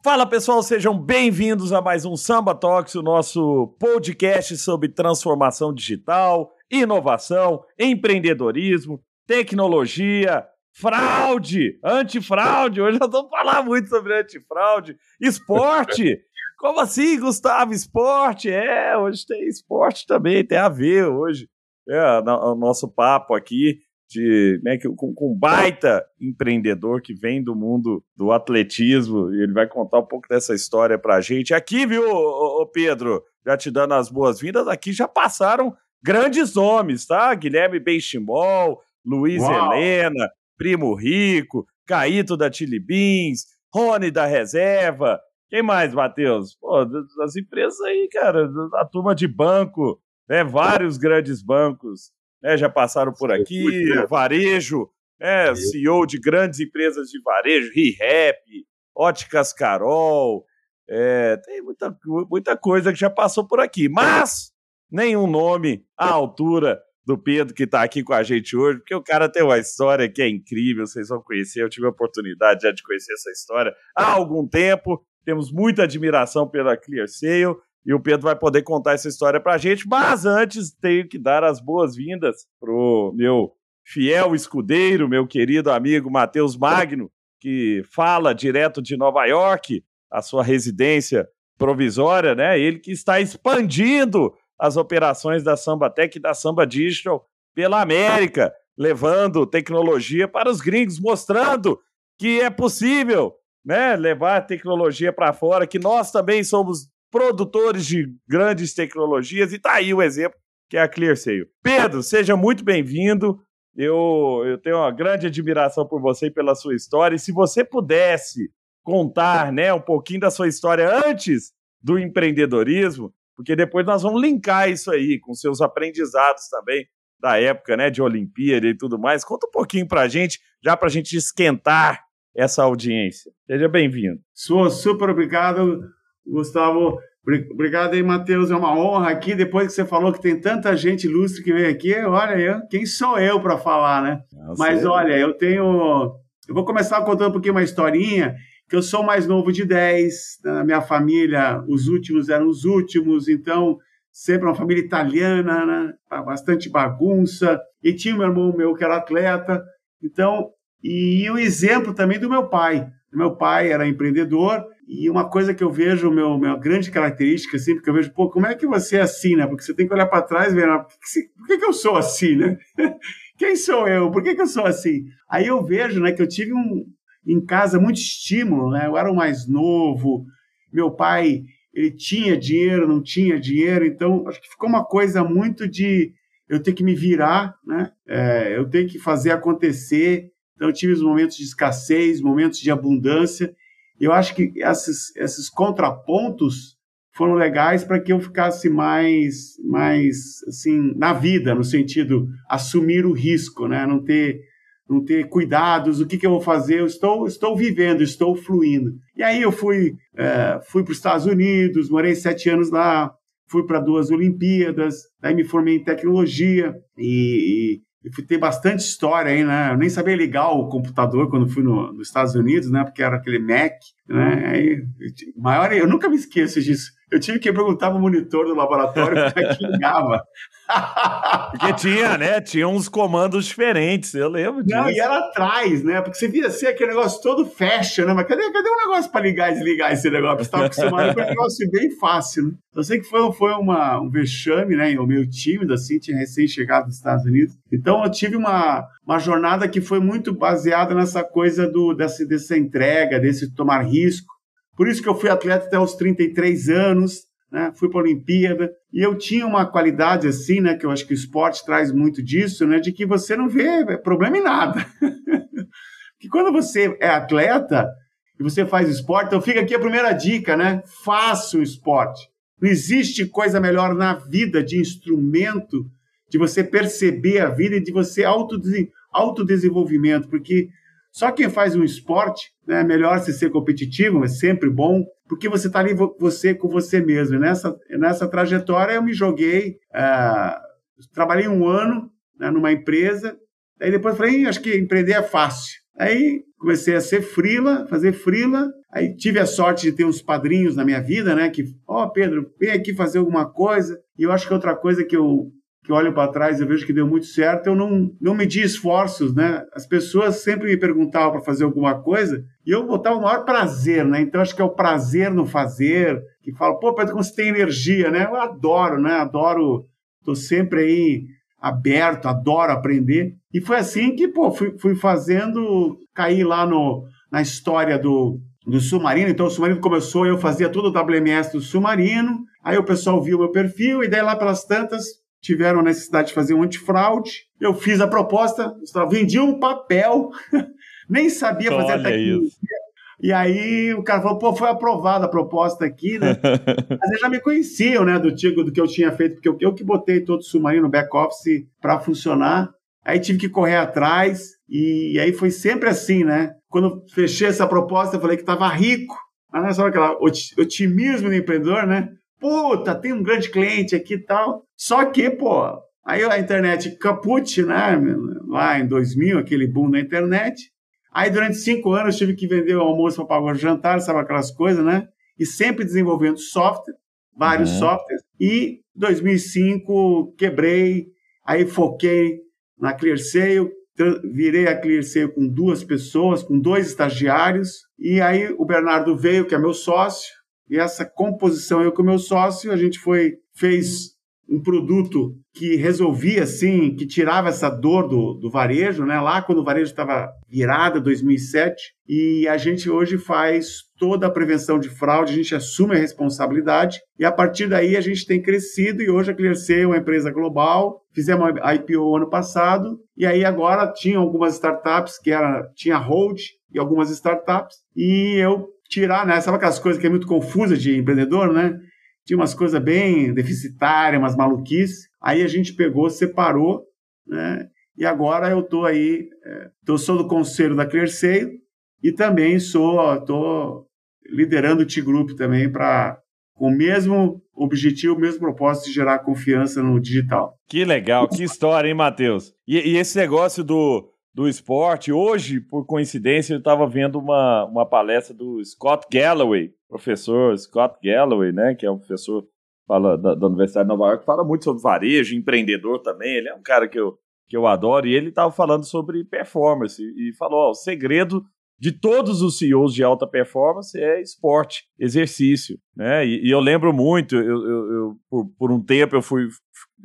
Fala pessoal, sejam bem-vindos a mais um Samba Talks, o nosso podcast sobre transformação digital, inovação, empreendedorismo, tecnologia, fraude, antifraude. Hoje nós vamos falar muito sobre antifraude, esporte. Como assim, Gustavo? Esporte? É, hoje tem esporte também, tem a ver hoje. É, o nosso papo aqui de né, com, com um baita empreendedor que vem do mundo do atletismo e ele vai contar um pouco dessa história para a gente. Aqui, viu, ô, ô Pedro, já te dando as boas-vindas, aqui já passaram grandes nomes, tá? Guilherme Benchimol, Luiz Uau. Helena, Primo Rico, Caíto da Chili Beans, Rony da Reserva. Quem mais, Matheus? Pô, das empresas aí, cara, a turma de banco, né? Vários grandes bancos né, já passaram por aqui, varejo, né, CEO de grandes empresas de varejo, ReHap, Óticas Carol, é, tem muita, muita coisa que já passou por aqui, mas nenhum nome à altura do Pedro que está aqui com a gente hoje, porque o cara tem uma história que é incrível, vocês vão conhecer, eu tive a oportunidade já de conhecer essa história há algum tempo, temos muita admiração pela ClearSale, e o Pedro vai poder contar essa história para a gente. Mas antes, tenho que dar as boas-vindas pro meu fiel escudeiro, meu querido amigo Matheus Magno, que fala direto de Nova York, a sua residência provisória, né? Ele que está expandindo as operações da Samba Tech e da Samba Digital pela América, levando tecnologia para os gringos, mostrando que é possível, né, levar tecnologia para fora, que nós também somos produtores de grandes tecnologias, e tá aí o exemplo que é a ClearSale. Pedro, seja muito bem-vindo. Eu, eu tenho uma grande admiração por você e pela sua história. E se você pudesse contar né, um pouquinho da sua história antes do empreendedorismo, porque depois nós vamos linkar isso aí com seus aprendizados também da época né, de Olimpíada e tudo mais. Conta um pouquinho para a gente, já para a gente esquentar essa audiência. Seja bem-vindo. Sou super obrigado Gustavo, obrigado aí, Matheus. É uma honra aqui. Depois que você falou que tem tanta gente ilustre que vem aqui, olha, eu, quem sou eu para falar, né? Mas olha, eu tenho. Eu vou começar contando um pouquinho uma historinha, que eu sou mais novo de 10, na minha família, os últimos eram os últimos, então sempre uma família italiana, né? bastante bagunça. E tinha um irmão meu que era atleta, então, e o exemplo também do meu pai. Meu pai era empreendedor e uma coisa que eu vejo, meu, minha grande característica, assim, porque eu vejo, pô, como é que você é assim, né? Porque você tem que olhar para trás e ver, ah, por, que, por que, que eu sou assim, né? Quem sou eu? Por que, que eu sou assim? Aí eu vejo, né, que eu tive um, em casa muito estímulo, né? Eu era o mais novo, meu pai, ele tinha dinheiro, não tinha dinheiro, então acho que ficou uma coisa muito de eu ter que me virar, né? É, eu ter que fazer acontecer. Então eu tive os momentos de escassez, momentos de abundância, eu acho que esses, esses contrapontos foram legais para que eu ficasse mais, mais assim, na vida, no sentido assumir o risco, né? Não ter, não ter cuidados, o que, que eu vou fazer? Eu estou, estou vivendo, estou fluindo. E aí eu fui, é, fui para os Estados Unidos, morei sete anos lá, fui para duas Olimpíadas, aí me formei em tecnologia e, tem bastante história aí, né? Eu nem sabia ligar o computador quando fui no, nos Estados Unidos, né? Porque era aquele Mac, né? Aí, maior, eu nunca me esqueço disso. Eu tive que perguntar pro monitor do laboratório como é que ligava. Porque tinha, né? Tinha uns comandos diferentes, eu lembro disso. Não, e era atrás, né? Porque você via assim, aquele negócio todo fecha, né? Mas cadê, cadê um negócio para ligar e desligar esse negócio? Você estava acostumado com um negócio bem fácil, né? Eu sei que foi, foi uma, um vexame, né? Eu meio tímido, assim, tinha recém-chegado dos Estados Unidos. Então eu tive uma, uma jornada que foi muito baseada nessa coisa do, dessa, dessa entrega, desse tomar risco. Por isso que eu fui atleta até os 33 anos, né? Fui para a Olimpíada e eu tinha uma qualidade assim, né? Que eu acho que o esporte traz muito disso, né? De que você não vê problema em nada. que quando você é atleta, e você faz esporte, então fica aqui a primeira dica, né? Faça o esporte. Não existe coisa melhor na vida de instrumento de você perceber a vida e de você autodesenvolvimento, porque só quem faz um esporte, né, é melhor se ser competitivo, é sempre bom, porque você está ali você com você mesmo. E nessa, nessa trajetória eu me joguei, uh, trabalhei um ano né, numa empresa, aí depois falei, acho que empreender é fácil. Aí comecei a ser frila, fazer frila, aí tive a sorte de ter uns padrinhos na minha vida, né, que, ó, oh, Pedro, vem aqui fazer alguma coisa. E eu acho que outra coisa que eu que olho para trás e vejo que deu muito certo, eu não, não medi esforços, né? As pessoas sempre me perguntavam para fazer alguma coisa e eu botava o maior prazer, né? Então acho que é o prazer no fazer, que fala, pô, Pedro, como você tem energia, né? Eu adoro, né? Adoro, tô sempre aí aberto, adoro aprender. E foi assim que, pô, fui, fui fazendo, caí lá no, na história do, do submarino. Então, o submarino começou, eu fazia todo o WMS do submarino. Aí o pessoal viu meu perfil, e daí lá pelas tantas, tiveram a necessidade de fazer um antifraude. Eu fiz a proposta, vendi um papel, nem sabia fazer Olha tecnologia. Isso. E aí o cara falou, pô, foi aprovada a proposta aqui, né? Mas eles já me conheciam, né, do, tipo, do que eu tinha feito, porque eu, eu que botei todo o submarino no back-office para funcionar. Aí tive que correr atrás, e aí foi sempre assim, né? Quando fechei essa proposta, eu falei que estava rico. Mas não é só aquele otimismo do empreendedor, né? Puta, tem um grande cliente aqui e tal. Só que, pô, aí a internet caput, né? Lá em 2000, aquele boom da internet. Aí durante cinco anos tive que vender o almoço para pagar o jantar, sabe aquelas coisas, né? E sempre desenvolvendo software, vários uhum. softwares. E 2005 quebrei, aí foquei na ClearSale, virei a ClearSale com duas pessoas, com dois estagiários. E aí o Bernardo veio, que é meu sócio, e essa composição, eu com meu sócio, a gente foi fez um produto que resolvia, assim, que tirava essa dor do, do varejo, né? Lá quando o varejo estava virada, 2007, e a gente hoje faz toda a prevenção de fraude, a gente assume a responsabilidade, e a partir daí a gente tem crescido, e hoje a ClearSale é uma empresa global, fizemos a IPO ano passado, e aí agora tinha algumas startups que era, tinha hold, e algumas startups, e eu tirar, né? Sabe aquelas coisas que é muito confusa de empreendedor, né? Tinha umas coisas bem deficitárias, umas maluquices. Aí a gente pegou, separou, né? E agora eu tô aí, é, tô, sou do conselho da Clearseio e também sou, tô liderando o T-Group também para com o mesmo objetivo, o mesmo propósito de gerar confiança no digital. Que legal, que história, hein, Matheus? E, e esse negócio do do esporte. Hoje, por coincidência, eu estava vendo uma, uma palestra do Scott Galloway, professor Scott Galloway, né, que é um professor fala, da, da Universidade de Nova York, fala muito sobre varejo, empreendedor também. Ele é um cara que eu, que eu adoro e ele estava falando sobre performance e, falou: ó, o segredo de todos os CEOs de alta performance é esporte, exercício, né? E, e eu lembro muito, eu, eu, eu por, por, um tempo eu fui,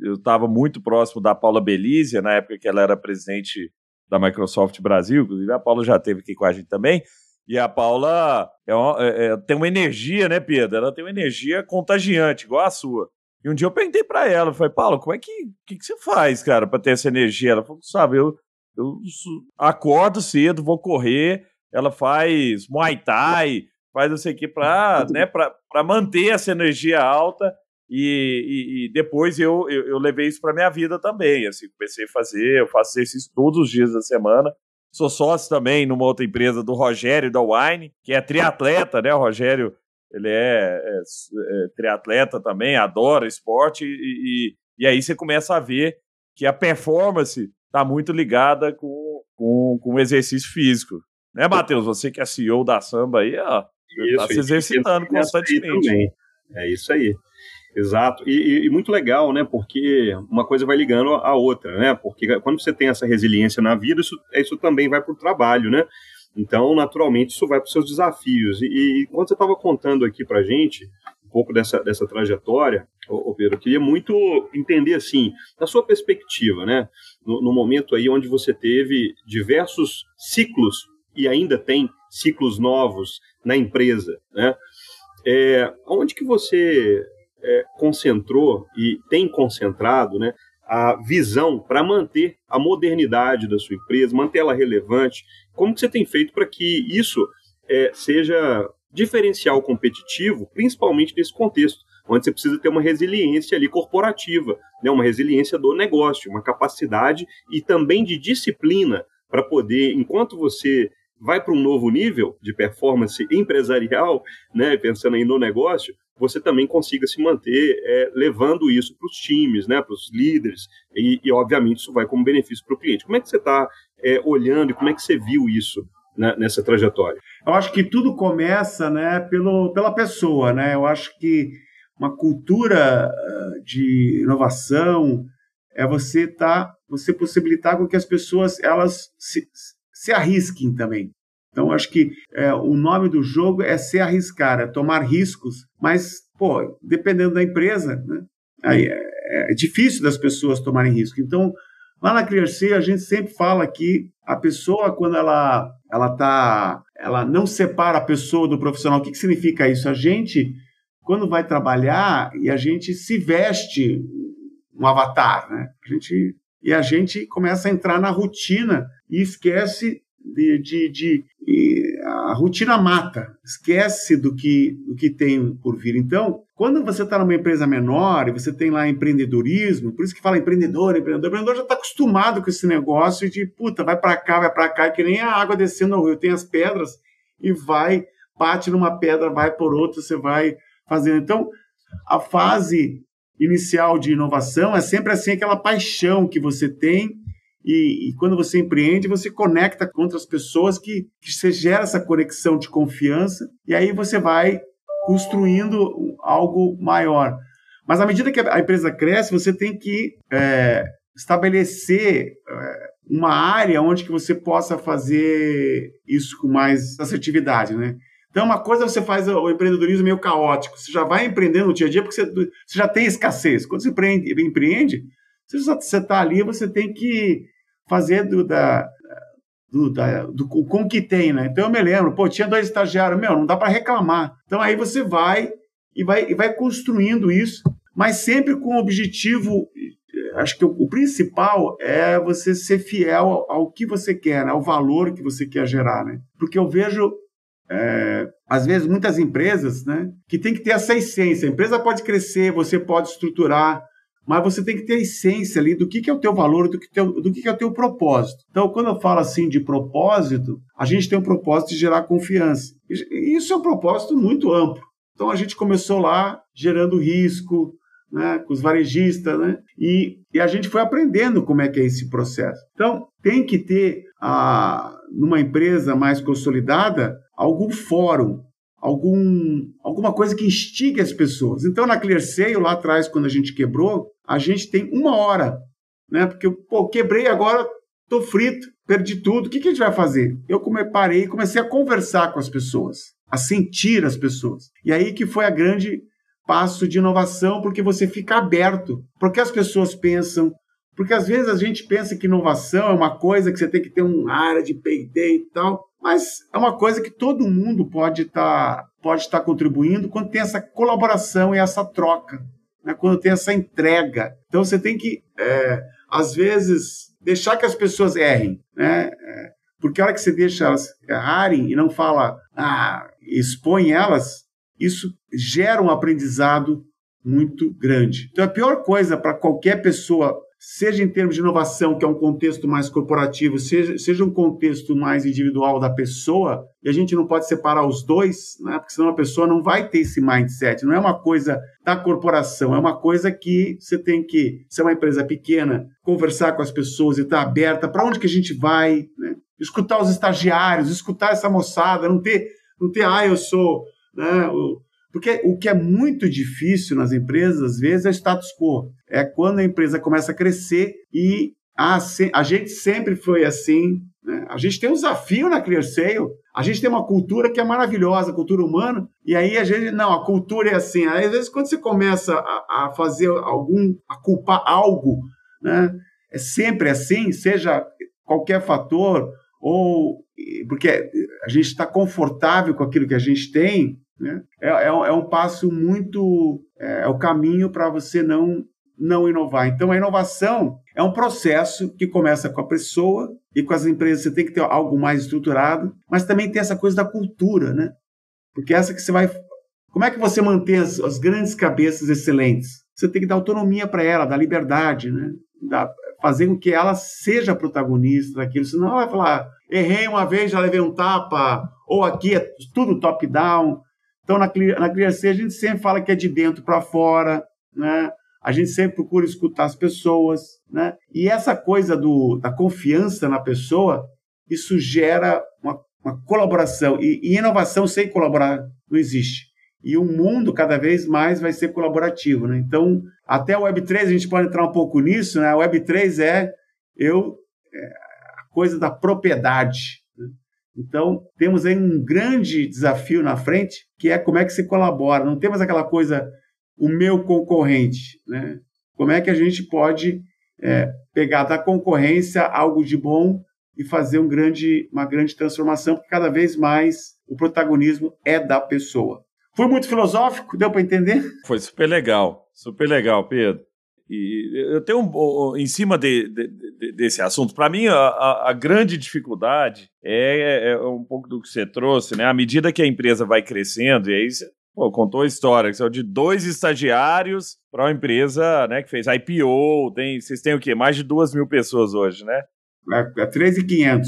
eu estava muito próximo da Paula Belizia, na época que ela era presidente da Microsoft Brasil, inclusive a Paula já esteve aqui com a gente também. E a Paula é uma, é, é, tem uma energia, né, Pedro? Ela tem uma energia contagiante, igual a sua. E um dia eu perguntei para ela, eu falei, Paula, como é que, que, que você faz, cara, para ter essa energia? Ela falou, sabe, eu, eu acordo cedo, vou correr, ela faz Muay Thai, faz não sei o que para né, manter essa energia alta e, e, e depois eu, eu, eu, levei isso para minha vida também. Assim, comecei a fazer, eu faço exercício todos os dias da semana. Sou sócio também numa outra empresa do Rogério da Wine, que é triatleta, né? O Rogério, ele é, é, é triatleta também, adora esporte, e, e, e, aí você começa a ver que a performance está muito ligada com, com, com o exercício físico. Né, Matheus? Você que é CEO da samba aí, ó, está se exercitando constantemente. É isso aí. Exato, e, e, muito legal, né? Porque uma coisa vai ligando a outra, né? Porque quando você tem essa resiliência na vida, isso, isso também vai para o trabalho, né? Então, naturalmente, isso vai para os seus desafios. E, e quando você estava contando aqui para gente um pouco dessa, dessa trajetória, ô, Pedro, eu queria muito entender, assim, da sua perspectiva, né? No, no momento aí onde você teve diversos ciclos e ainda tem ciclos novos na empresa, né? É, onde que você é, concentrou e tem concentrado né, a visão para manter a modernidade da sua empresa, manter ela relevante? Como que você tem feito para que isso é, seja diferencial competitivo, principalmente nesse contexto, onde você precisa ter uma resiliência ali corporativa, né, uma resiliência do negócio, uma capacidade e também de disciplina para poder, enquanto você vai para um novo nível de performance empresarial, né, pensando aí no negócio, você também consiga se manter é, levando isso para os times, né, para os líderes, e, e, obviamente isso vai como benefício para o cliente. Como é que você está é, olhando e como é que você viu isso né, nessa trajetória? Eu acho que tudo começa né, pelo, pela pessoa. Né? Eu acho que uma cultura ah, de inovação é você tá, você possibilitar com que as pessoas elas se, se arrisquem também. Então, acho que é, o nome do jogo é se arriscar, é tomar riscos, mas, pô, dependendo da empresa, né, aí é, é difícil das pessoas tomarem risco. Então, lá na ClearC, a gente sempre fala que a pessoa, quando ela, ela, tá, ela não separa a pessoa do profissional, o que, que significa isso? A gente, quando vai trabalhar, e a gente se veste um avatar, né? A gente, e a gente começa a entrar na rotina e esquece de, de, de a rotina mata, esquece do que, do que tem por vir. Então, quando você está numa empresa menor e você tem lá empreendedorismo, por isso que fala empreendedor, empreendedor, empreendedor já está acostumado com esse negócio de puta, vai para cá, vai para cá, que nem a água descendo no rio, tem as pedras e vai, bate numa pedra, vai por outra, você vai fazendo. Então, a fase inicial de inovação é sempre assim aquela paixão que você tem e, e, quando você empreende, você conecta com outras pessoas que, que você gera essa conexão de confiança e aí você vai construindo algo maior. Mas à medida que a empresa cresce, você tem que é, estabelecer é, uma área onde que você possa fazer isso com mais assertividade, né? Então, uma coisa você faz o empreendedorismo meio caótico. Você já vai empreendendo no dia a dia porque você, você já tem escassez. Quando você empreende, empreende você está ali, você tem que fazer do, da, do, da, do, com o que tem, né? Então eu me lembro, pô, tinha dois estagiários, meu, não dá para reclamar. Então aí você vai e vai, e vai construindo isso, mas sempre com o objetivo, acho que o, o principal é você ser fiel ao, ao, que você quer, né? ao valor que você quer gerar, né? Porque eu vejo é, às vezes muitas empresas, né, que tem que ter essa essência. A empresa pode crescer, você pode estruturar, mas você tem que ter a essência ali do que, que é o teu valor, do que, teu, do que, que é o teu propósito. Então, quando eu falo assim de propósito, a gente tem um propósito de gerar confiança. E isso é um propósito muito amplo. Então, a gente começou lá gerando risco, né, com os varejistas, né, e, e a gente foi aprendendo como é que é esse processo. Então, tem que ter, a, numa empresa mais consolidada, algum fórum, algum, alguma coisa que instigue as pessoas. Então, na ClearSale, lá atrás, quando a gente quebrou, a gente tem uma hora, né? Porque, pô, quebrei agora, tô frito, perdi tudo, o que, que a gente vai fazer? Eu come, parei e comecei a conversar com as pessoas, a sentir as pessoas. E aí que foi a grande passo de inovação, porque você fica aberto, porque as pessoas pensam, porque às vezes a gente pensa que inovação é uma coisa que você tem que ter uma área de P&D e tal, mas é uma coisa que todo mundo pode estar tá, pode tá contribuindo quando tem essa colaboração e essa troca, né? quando tem essa entrega. Então você tem que, é, às vezes, deixar que as pessoas errem, né? É, porque a hora que você deixa elas errarem e não fala, ah, expõe elas, isso gera um aprendizado muito grande. Então a pior coisa para qualquer pessoa seja em termos de inovação, que é um contexto mais corporativo, seja, seja um contexto mais individual da pessoa, e a gente não pode separar os dois, né? porque senão a pessoa não vai ter esse mindset. Não é uma coisa da corporação, é uma coisa que você tem que ser uma empresa pequena, conversar com as pessoas e estar aberta para onde que a gente vai, né? escutar os estagiários, escutar essa moçada, não ter, não ter ah, eu sou. Né, o, porque o que é muito difícil nas empresas, às vezes, é status quo. É quando a empresa começa a crescer e a, a gente sempre foi assim. Né? A gente tem um desafio na ClearSale. A gente tem uma cultura que é maravilhosa, cultura humana, e aí a gente, não, a cultura é assim. Aí, às vezes, quando você começa a, a fazer algum, a culpar algo, né? é sempre assim, seja qualquer fator, ou porque a gente está confortável com aquilo que a gente tem, né? É, é, é, um passo muito. É, é o caminho para você não, não inovar. Então, a inovação é um processo que começa com a pessoa, e com as empresas você tem que ter algo mais estruturado, mas também tem essa coisa da cultura, né? Porque essa que você vai. Como é que você mantém as, as grandes cabeças excelentes? Você tem que dar autonomia para ela, dar liberdade, né? Da, fazer com que ela seja protagonista daquilo, senão ela vai falar, errei uma vez, já levei um tapa, ou aqui é tudo top-down. Então, na, na a gente sempre fala que é de dentro para fora, né? A gente sempre procura escutar as pessoas, né? E essa coisa do, da confiança na pessoa, isso gera uma, uma colaboração. E, e inovação sem colaborar não existe. E o mundo cada vez mais vai ser colaborativo, né? Então, até o Web3, a gente pode entrar um pouco nisso, né? O Web3 é eu é, a coisa da propriedade. Então, temos aí um grande desafio na frente, que é como é que se colabora. Não temos aquela coisa o meu concorrente, né? Como é que a gente pode é, pegar da concorrência algo de bom e fazer um grande, uma grande transformação, porque cada vez mais o protagonismo é da pessoa. Foi muito filosófico, deu para entender? Foi super legal, super legal, Pedro. E eu tenho um, em cima de, de, de, desse assunto, para mim a, a, grande dificuldade é, é, um pouco do que você trouxe, né? À medida que a empresa vai crescendo, e aí você Pô, contou a história, que são de dois estagiários para uma empresa né, que fez IPO. Tem, vocês têm o quê? Mais de duas mil pessoas hoje, né? É, é 3.500.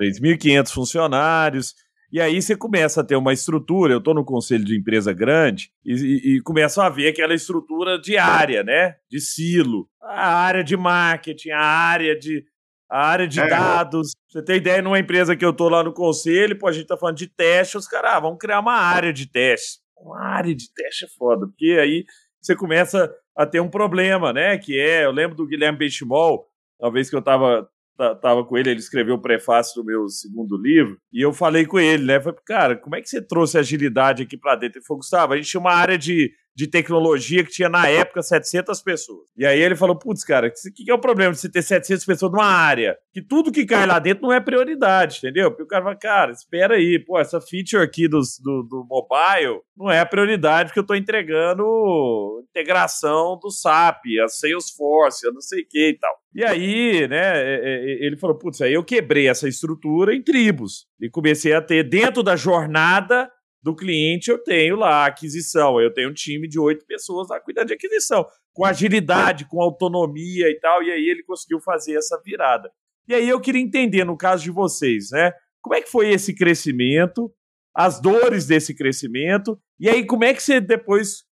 3.500 funcionários. E aí você começa a ter uma estrutura. Eu estou no conselho de empresa grande e, e, e começam a ver aquela estrutura diária, né? De silo. A área de marketing, a área de, a área de é. dados. Você tem ideia, numa empresa que eu tô lá no conselho, pô, a gente tá falando de teste, os caras, ah, vamos criar uma área de teste uma área de teste é foda, porque aí você começa a ter um problema, né? Que é, eu lembro do Guilherme Benchimol, uma vez que eu tava, tava com ele, ele escreveu o prefácio do meu segundo livro, e eu falei com ele, né? Falei, cara, como é que você trouxe agilidade aqui para dentro? Ele falou, Gustavo, a gente tinha uma área de de tecnologia que tinha na época 700 pessoas. E aí ele falou: putz, cara, o que, que, é o problema de você ter 700 pessoas numa área? Que tudo que cai lá dentro não é prioridade, entendeu? Porque o cara fala: cara, espera aí, pô, essa feature aqui do, do, mobile não é a prioridade porque eu estou entregando integração do SAP, a Salesforce, a não sei o que e tal. E aí, né, é, é, ele falou: putz, aí eu quebrei essa estrutura em tribos e comecei a ter dentro da jornada do cliente, eu tenho lá a aquisição. Eu tenho um time de oito pessoas lá cuidando de aquisição, com agilidade, com autonomia e tal. E aí ele conseguiu fazer essa virada. E aí eu queria entender, no caso de vocês, né? Como é que foi esse crescimento, as dores desse crescimento, e aí como é que você depois,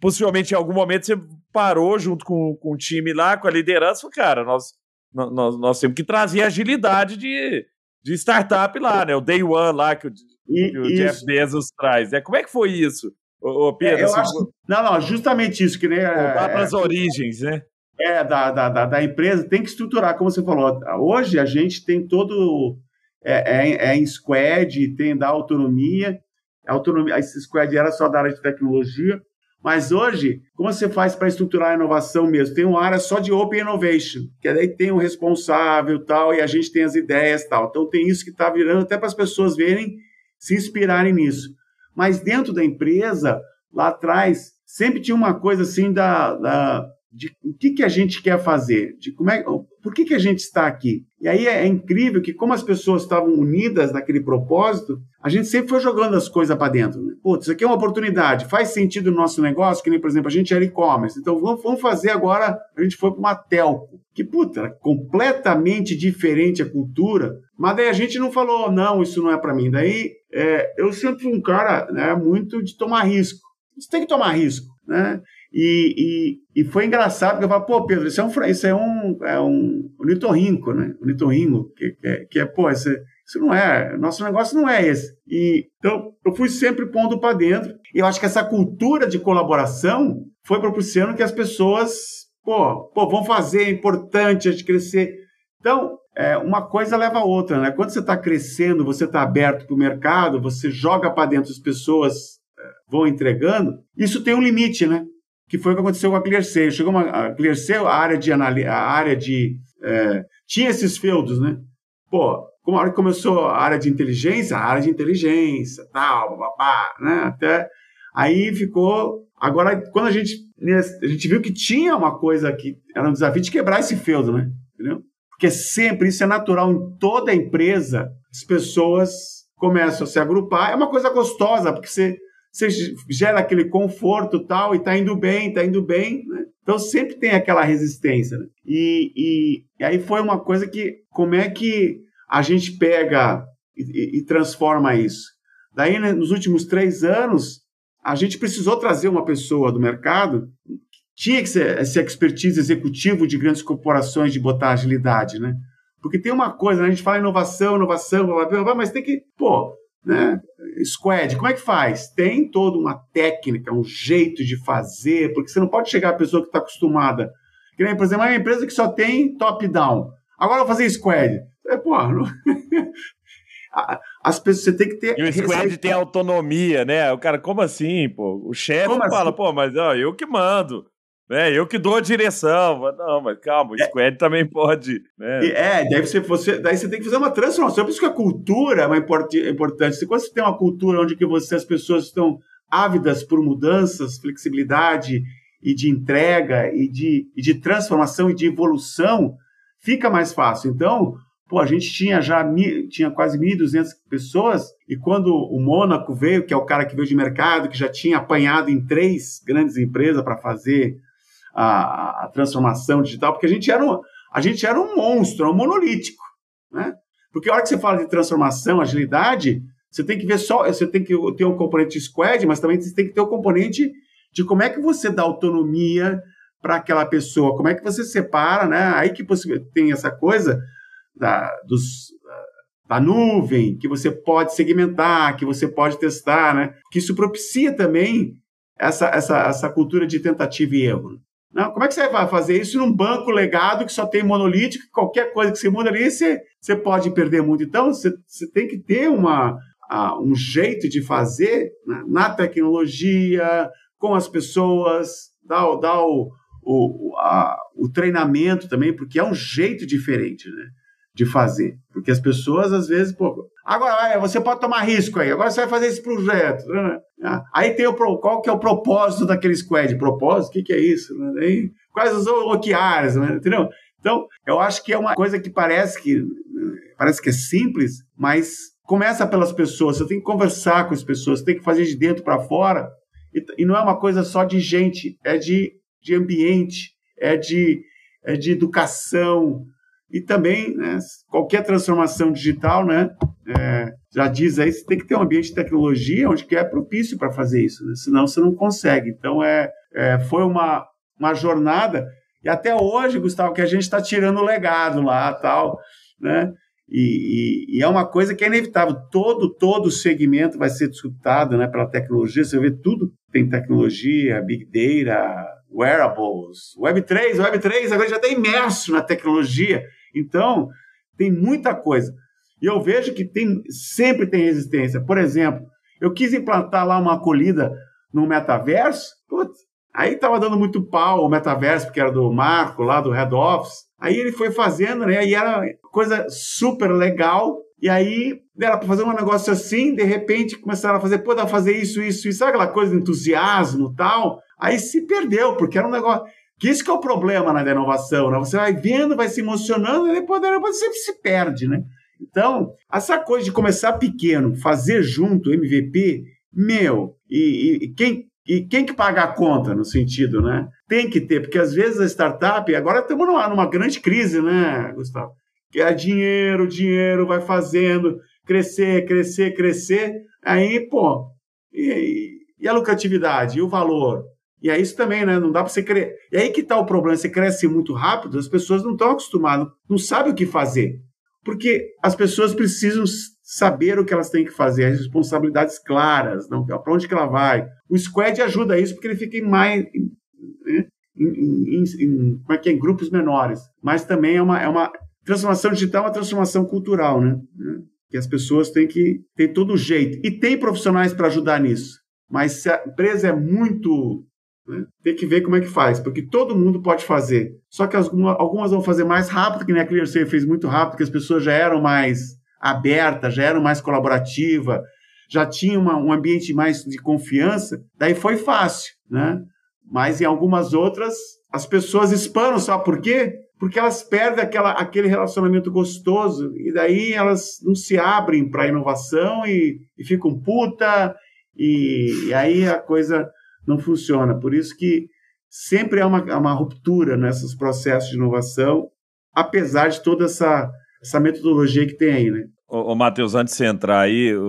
possivelmente em algum momento, você parou junto com, com o time lá, com a liderança, falou, cara, nós, nós, nós temos que trazer agilidade de, de startup lá, né? O Day One lá, que o que o. Jeff Bezos traz. É, como é que foi isso, ô, Pedro? É, assim, acho, não, não, justamente isso. que nem Voltar para as é, origens, né? É, da, da, da, da, empresa, tem que estruturar, como você falou. Hoje a gente tem todo. É, é, é em squad, tem da autonomia. A autonomia, esse squad era só da área de tecnologia. Mas hoje, como você faz para estruturar a inovação mesmo? Tem uma área só de Open Innovation, que daí tem o um responsável tal, e a gente tem as ideias tal. Então tem isso que está virando até para as pessoas verem se inspirarem nisso. Mas dentro da empresa, lá atrás, sempre tinha uma coisa assim da, da de o que, que a gente quer fazer, de como é, por que, que a gente está aqui. E aí é, é incrível que, como as pessoas estavam unidas naquele propósito, a gente sempre foi jogando as coisas para dentro. Né? Putz, isso aqui é uma oportunidade, faz sentido no nosso negócio, que nem, por exemplo, a gente era e-commerce. Então vamos, vamos fazer agora, a gente foi para uma telco, que, puta, completamente diferente a cultura, mas daí a gente não falou, não, isso não é para mim. Daí é, eu sempre fui um cara né, muito de tomar risco. Você tem que tomar risco, né? E, e, e, foi engraçado, porque eu falei, pô, Pedro, isso é um, isso é um, é um, litorrinco, né? Um litorrinco, que, que, é, que é, pô, isso, isso não é, nosso negócio não é esse. E, então, eu fui sempre pondo para dentro. E eu acho que essa cultura de colaboração foi propiciando que as pessoas, pô, pô vão fazer, é importante a gente crescer. Então, é, uma coisa leva a outra, né? Quando você está crescendo, você está aberto para o mercado, você joga para dentro, as pessoas é, vão entregando, isso tem um limite, né? Que foi o que aconteceu com a ClearSale. Chegou uma, a ClearSale, a área de a área de é, tinha esses feudos, né? Pô, como a hora que começou a área de inteligência, a área de inteligência, tal, babá, né? Até aí ficou. Agora, quando a gente a gente viu que tinha uma coisa que era um desafio de quebrar esse feudo, né? Entendeu? porque sempre isso é natural em toda empresa, as pessoas começam a se agrupar, é uma coisa gostosa, porque você, você gera aquele conforto tal, e está indo bem, está indo bem, né? Então sempre tem aquela resistência. Né? E, e, e, aí foi uma coisa que, como é que a gente pega e, e transforma isso? Daí, né, nos últimos três anos, a gente precisou trazer uma pessoa do mercado tinha que ser esse expertise executivo de grandes corporações de botar agilidade, né? Porque tem uma coisa, né? a gente fala inovação, inovação, blá, blá, blá, mas tem que, pô, né? Squad, como é que faz? Tem toda uma técnica, um jeito de fazer, porque você não pode chegar a pessoa que está acostumada. Que nem, por exemplo, é uma empresa que só tem top-down. Agora eu vou fazer squad. É, pô, não... as pessoas você tem que ter. E o squad tem autonomia, né? O cara, como assim, pô? O chefe fala, assim? pô, mas ó, eu que mando. É, eu que dou a direção. Não, mas calma, o é. Squad também pode. Né? É, daí você, você, daí você tem que fazer uma transformação. Por isso que a cultura é importante. Quando você tem uma cultura onde que você, as pessoas estão ávidas por mudanças, flexibilidade e de entrega e de, e de transformação e de evolução, fica mais fácil. Então, pô, a gente tinha já tinha quase 1.200 pessoas e quando o Mônaco veio, que é o cara que veio de mercado, que já tinha apanhado em três grandes empresas para fazer a, a, transformação digital, porque a gente era um, a gente era um monstro, um monolítico, né? Porque a hora que você fala de transformação, agilidade, você tem que ver só, você tem que ter um componente squad, mas também você tem que ter o um componente de como é que você dá autonomia para aquela pessoa, como é que você separa, né? Aí que tem essa coisa da, dos, da nuvem, que você pode segmentar, que você pode testar, né? Que isso propicia também essa, essa, essa cultura de tentativa e erro. Não, como é que você vai fazer isso num banco legado que só tem monolítico, qualquer coisa que você muda ali, você, você pode perder muito. Então, você, você tem que ter uma, uh, um jeito de fazer né, na tecnologia, com as pessoas, dar, dar o, o, a, o treinamento também, porque é um jeito diferente né, de fazer. Porque as pessoas, às vezes, pô, agora você pode tomar risco aí, agora você vai fazer esse projeto. Né? Ah, aí tem o qual que é o propósito daquele squad? Propósito? O que, que é isso? Né? Quais os OKRs? Né? Entendeu? Então, eu acho que é uma coisa que parece que parece que é simples, mas começa pelas pessoas. Você tem que conversar com as pessoas, você tem que fazer de dentro para fora. E, e, não é uma coisa só de gente, é de, de ambiente, é de, é de educação, e também, né, qualquer transformação digital, né, é, já diz aí, você tem que ter um ambiente de tecnologia onde que é propício para fazer isso, né? senão você não consegue. Então, é, é, foi uma, uma jornada, e até hoje, Gustavo, que a gente está tirando o legado lá, tal, né, e, e, e, é uma coisa que é inevitável. Todo todo segmento vai ser disputado né, pela tecnologia. Você vê tudo tem tecnologia, big data, wearables, Web3, Web3 agora já está imerso na tecnologia. Então, tem muita coisa. E eu vejo que tem, sempre tem resistência. Por exemplo, eu quis implantar lá uma acolhida no metaverso, putz, aí estava dando muito pau o metaverso, porque era do Marco, lá do Head Office. Aí ele foi fazendo, né? E era coisa super legal. E aí era para fazer um negócio assim, de repente começaram a fazer, pô, dá pra fazer isso, isso, isso, sabe aquela coisa de entusiasmo tal. Aí se perdeu, porque era um negócio. Que isso que é o problema na inovação, né? Você vai vendo, vai se emocionando, e depois, sempre se perde, né? Então, essa coisa de começar pequeno, fazer junto MVP, meu, e, e quem, e quem que paga a conta no sentido, né? Tem que ter, porque às vezes a startup, agora estamos numa, numa grande crise, né, Gustavo? Que é dinheiro, dinheiro, vai fazendo, crescer, crescer, crescer, aí, pô, e, e a lucratividade, e o valor? E é isso também, né? Não dá para você crescer. E aí que está o problema: você cresce muito rápido, as pessoas não estão acostumadas, não sabem o que fazer. Porque as pessoas precisam saber o que elas têm que fazer, as responsabilidades claras, não para onde que ela vai. O Squad ajuda isso porque ele fica em mais. Em, em, em, como é que é? em grupos menores. Mas também é uma, é uma transformação digital, uma transformação cultural, né? Que as pessoas têm que ter todo jeito. E tem profissionais para ajudar nisso. Mas se a empresa é muito né? Tem que ver como é que faz, porque todo mundo pode fazer. Só que algumas vão fazer mais rápido, que nem a ClearSafe fez muito rápido, que as pessoas já eram mais abertas, já eram mais colaborativas, já tinham uma, um ambiente mais de confiança, daí foi fácil, né? Mas em algumas outras, as pessoas espanam, sabe por quê? porque elas perdem aquela, aquele relacionamento gostoso e daí elas não se abrem para a inovação e, e, ficam puta e, e, aí a coisa não funciona. Por isso que sempre há uma, uma ruptura nesses processos de inovação, apesar de toda essa, essa metodologia que tem aí, né? Ô, ô Matheus, antes de você entrar aí, o,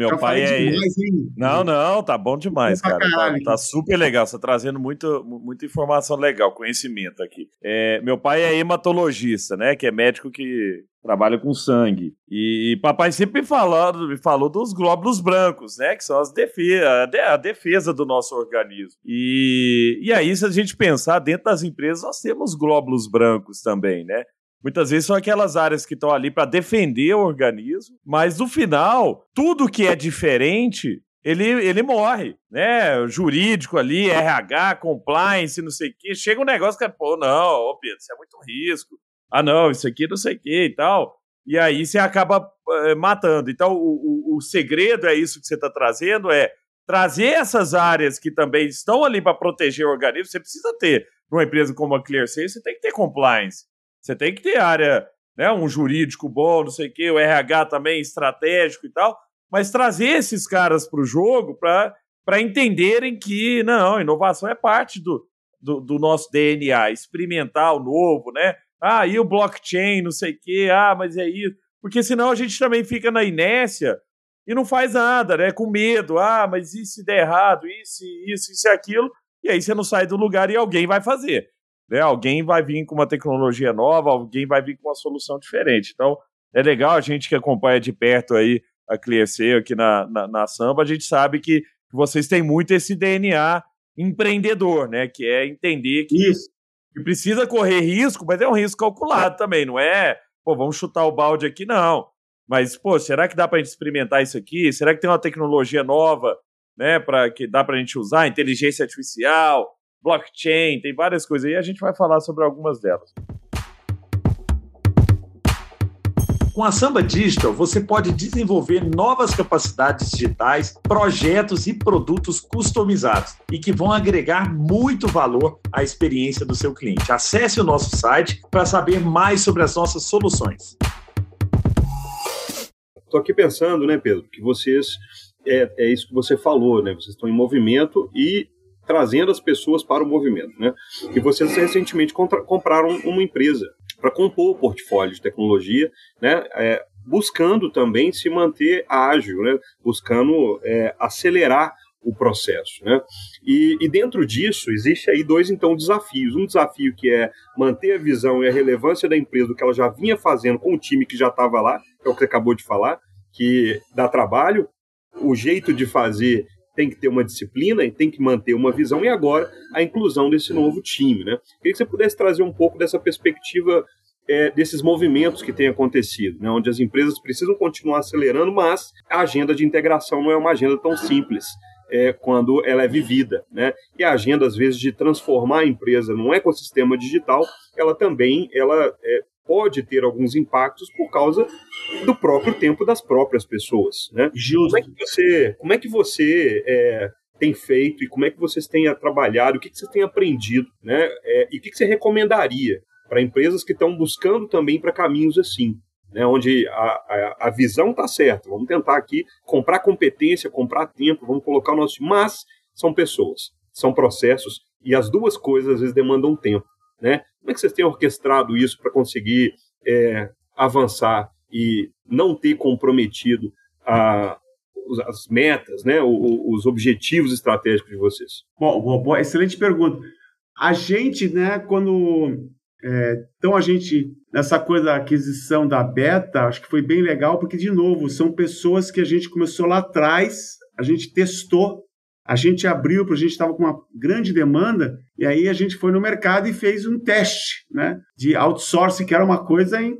meu pai é. Demais, não, não, tá bom demais, cara. Tá, tá, super legal. Você tá trazendo muito, muita informação legal, conhecimento aqui. É, meu pai é hematologista, né? Que é médico que trabalha com sangue. E, papai sempre me falou, me falou dos glóbulos brancos, né? Que são as defesa, a defesa do nosso organismo. E, e aí, se a gente pensar, dentro das empresas, nós temos glóbulos brancos também, né? Muitas vezes são aquelas áreas que estão ali para defender o organismo, mas no final, tudo que é diferente, ele, ele morre, né? Jurídico ali, RH, compliance, não sei o quê. Chega um negócio que é, pô, não, ô Pedro, isso é muito risco. Ah, não, isso aqui não sei o quê e tal. E aí você acaba é, matando. Então, o, o, o segredo é isso que você está trazendo, é trazer essas áreas que também estão ali para proteger o organismo. Você precisa ter, numa empresa como a ClearSale, você tem que ter compliance. Você tem que ter área, né, um jurídico bom, não sei o quê, o RH também estratégico e tal, mas trazer esses caras para o jogo para entenderem que, não, inovação é parte do, do, do, nosso DNA, experimentar o novo, né? Ah, e o blockchain, não sei o quê, ah, mas é isso. Porque senão a gente também fica na inércia e não faz nada, né? Com medo, ah, mas e se der errado, isso, isso, isso e aquilo, e aí você não sai do lugar e alguém vai fazer. Né? Alguém vai vir com uma tecnologia nova, alguém vai vir com uma solução diferente. Então, é legal a gente que acompanha de perto aí a ClearSale aqui na, na, na Samba, a gente sabe que vocês têm muito esse DNA empreendedor, né? Que é entender que, Isso. que precisa correr risco, mas é um risco calculado também, não é, pô, vamos chutar o balde aqui, não. Mas, pô, será que dá para a gente experimentar isso aqui? Será que tem uma tecnologia nova, né, para que dá para a gente usar? Inteligência artificial, blockchain, tem várias coisas aí, a gente vai falar sobre algumas delas. Com a Samba Digital, você pode desenvolver novas capacidades digitais, projetos e produtos customizados e que vão agregar muito valor à experiência do seu cliente. Acesse o nosso site para saber mais sobre as nossas soluções. Estou aqui pensando, né, Pedro, que vocês é, é isso que você falou, né? Vocês estão em movimento e trazendo as pessoas para o movimento. Né? E vocês recentemente compraram uma empresa para compor o portfólio de tecnologia, né? É, buscando também se manter ágil, né? buscando é, acelerar o processo. Né? E, e, dentro disso, existe aí dois, então, desafios. Um desafio que é manter a visão e a relevância da empresa, do que ela já vinha fazendo com o time que já estava lá, que é o que você acabou de falar, que dá trabalho, o jeito de fazer tem que ter uma disciplina e tem que manter uma visão, e agora a inclusão desse novo time. Né? Queria que você pudesse trazer um pouco dessa perspectiva é, desses movimentos que têm acontecido, né? onde as empresas precisam continuar acelerando, mas a agenda de integração não é uma agenda tão simples. É, quando ela é vivida. Né? E a agenda, às vezes, de transformar a empresa num ecossistema digital, ela também ela, é, pode ter alguns impactos por causa do próprio tempo das próprias pessoas, né? Justo. Como é que você, como é que você é, tem feito e como é que vocês têm trabalhado, o que, que vocês têm aprendido, né? É, e o que, que você recomendaria para empresas que estão buscando também para caminhos assim, né? Onde a, a, a visão está certa, vamos tentar aqui comprar competência, comprar tempo, vamos colocar o nosso, mas são pessoas, são processos e as duas coisas às vezes demandam tempo. Né? Como é que vocês têm orquestrado isso para conseguir é, avançar e não ter comprometido a, as metas, né, os objetivos estratégicos de vocês? Bom excelente pergunta. A gente, né, quando é, então a gente nessa coisa da aquisição da Beta, acho que foi bem legal porque de novo são pessoas que a gente começou lá atrás, a gente testou a gente abriu, porque a gente estava com uma grande demanda, e aí a gente foi no mercado e fez um teste né, de outsourcing, que era uma coisa. Em,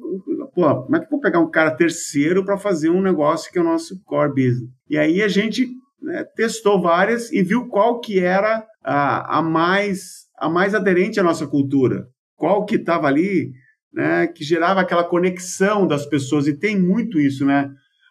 pô, como é que eu vou pegar um cara terceiro para fazer um negócio que é o nosso core business? E aí a gente né, testou várias e viu qual que era a, a, mais, a mais aderente à nossa cultura, qual que estava ali, né, que gerava aquela conexão das pessoas, e tem muito isso, né?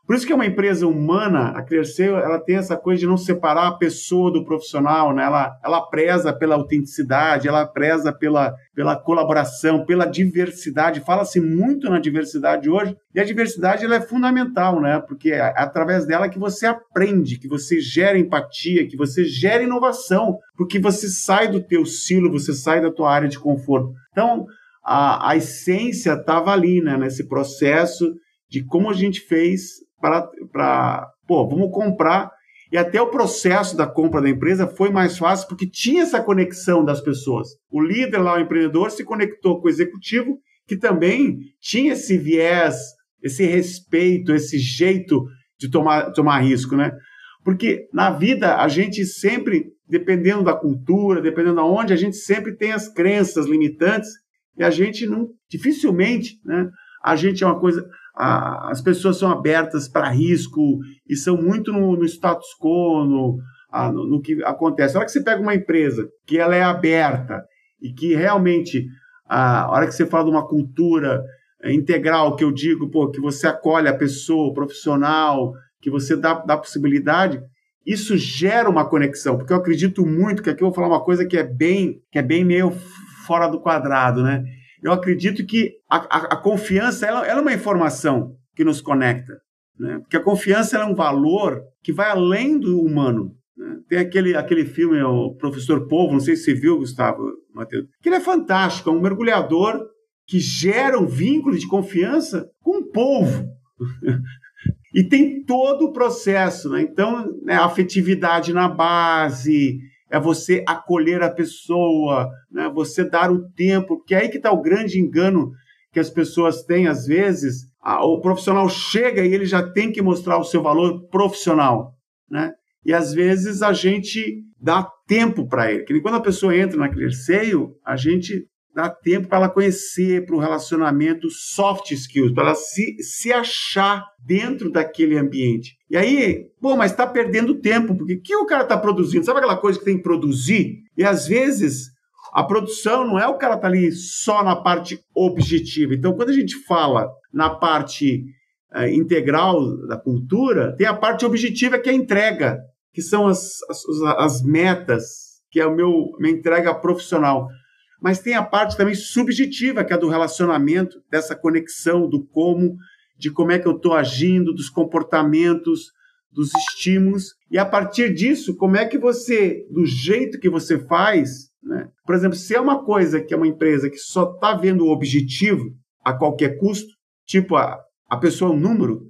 Por isso que é uma empresa humana, a Clearseio, ela tem essa coisa de não separar a pessoa do profissional, né? Ela, ela preza pela autenticidade, ela preza pela, pela colaboração, pela diversidade. Fala-se muito na diversidade hoje, e a diversidade ela é fundamental, né? Porque é através dela que você aprende, que você gera empatia, que você gera inovação, porque você sai do teu silo, você sai da tua área de conforto. Então, a, a essência estava ali, né? Nesse processo de como a gente fez para, pô, vamos comprar. E até o processo da compra da empresa foi mais fácil porque tinha essa conexão das pessoas. O líder lá, o empreendedor, se conectou com o executivo, que também tinha esse viés, esse respeito, esse jeito de tomar, tomar risco, né? Porque na vida a gente sempre, dependendo da cultura, dependendo de onde, a gente sempre tem as crenças limitantes e a gente não, dificilmente, né? A gente é uma coisa, a, as pessoas são abertas para risco e são muito no, no status quo, no, a, no, no, que acontece. A hora que você pega uma empresa que ela é aberta e que realmente, a hora que você fala de uma cultura é, integral, que eu digo, pô, que você acolhe a pessoa, o profissional, que você dá, dá possibilidade, isso gera uma conexão, porque eu acredito muito que aqui eu vou falar uma coisa que é bem, que é bem meio fora do quadrado, né? Eu acredito que a, a, a confiança ela, ela, é uma informação que nos conecta. Né? Porque a confiança é um valor que vai além do humano. Né? Tem aquele, aquele filme, o Professor Povo, não sei se você viu, Gustavo, Matheus, que ele é fantástico, é um mergulhador que gera um vínculo de confiança com o povo. e tem todo o processo, né? Então, né, afetividade na base, é você acolher a pessoa, né? você dar o tempo, porque é aí que está o grande engano que as pessoas têm às vezes. o profissional chega e ele já tem que mostrar o seu valor profissional, né? E às vezes a gente dá tempo para ele. Que quando a pessoa entra na Clearseio, a gente dá tempo para ela conhecer, para o relacionamento, soft skills, para ela se, se achar dentro daquele ambiente. E aí, pô, mas está perdendo tempo, porque o que o cara está produzindo? Sabe aquela coisa que tem que produzir? E às vezes a produção não é o cara tá ali só na parte objetiva. Então, quando a gente fala na parte é, integral da cultura, tem a parte objetiva que é a entrega, que são as, as, as metas, que é o meu minha entrega profissional mas tem a parte também subjetiva, que é do relacionamento, dessa conexão, do como, de como é que eu estou agindo, dos comportamentos, dos estímulos. E a partir disso, como é que você, do jeito que você faz, né? por exemplo, se é uma coisa que é uma empresa que só está vendo o objetivo a qualquer custo, tipo a, a pessoa é um número,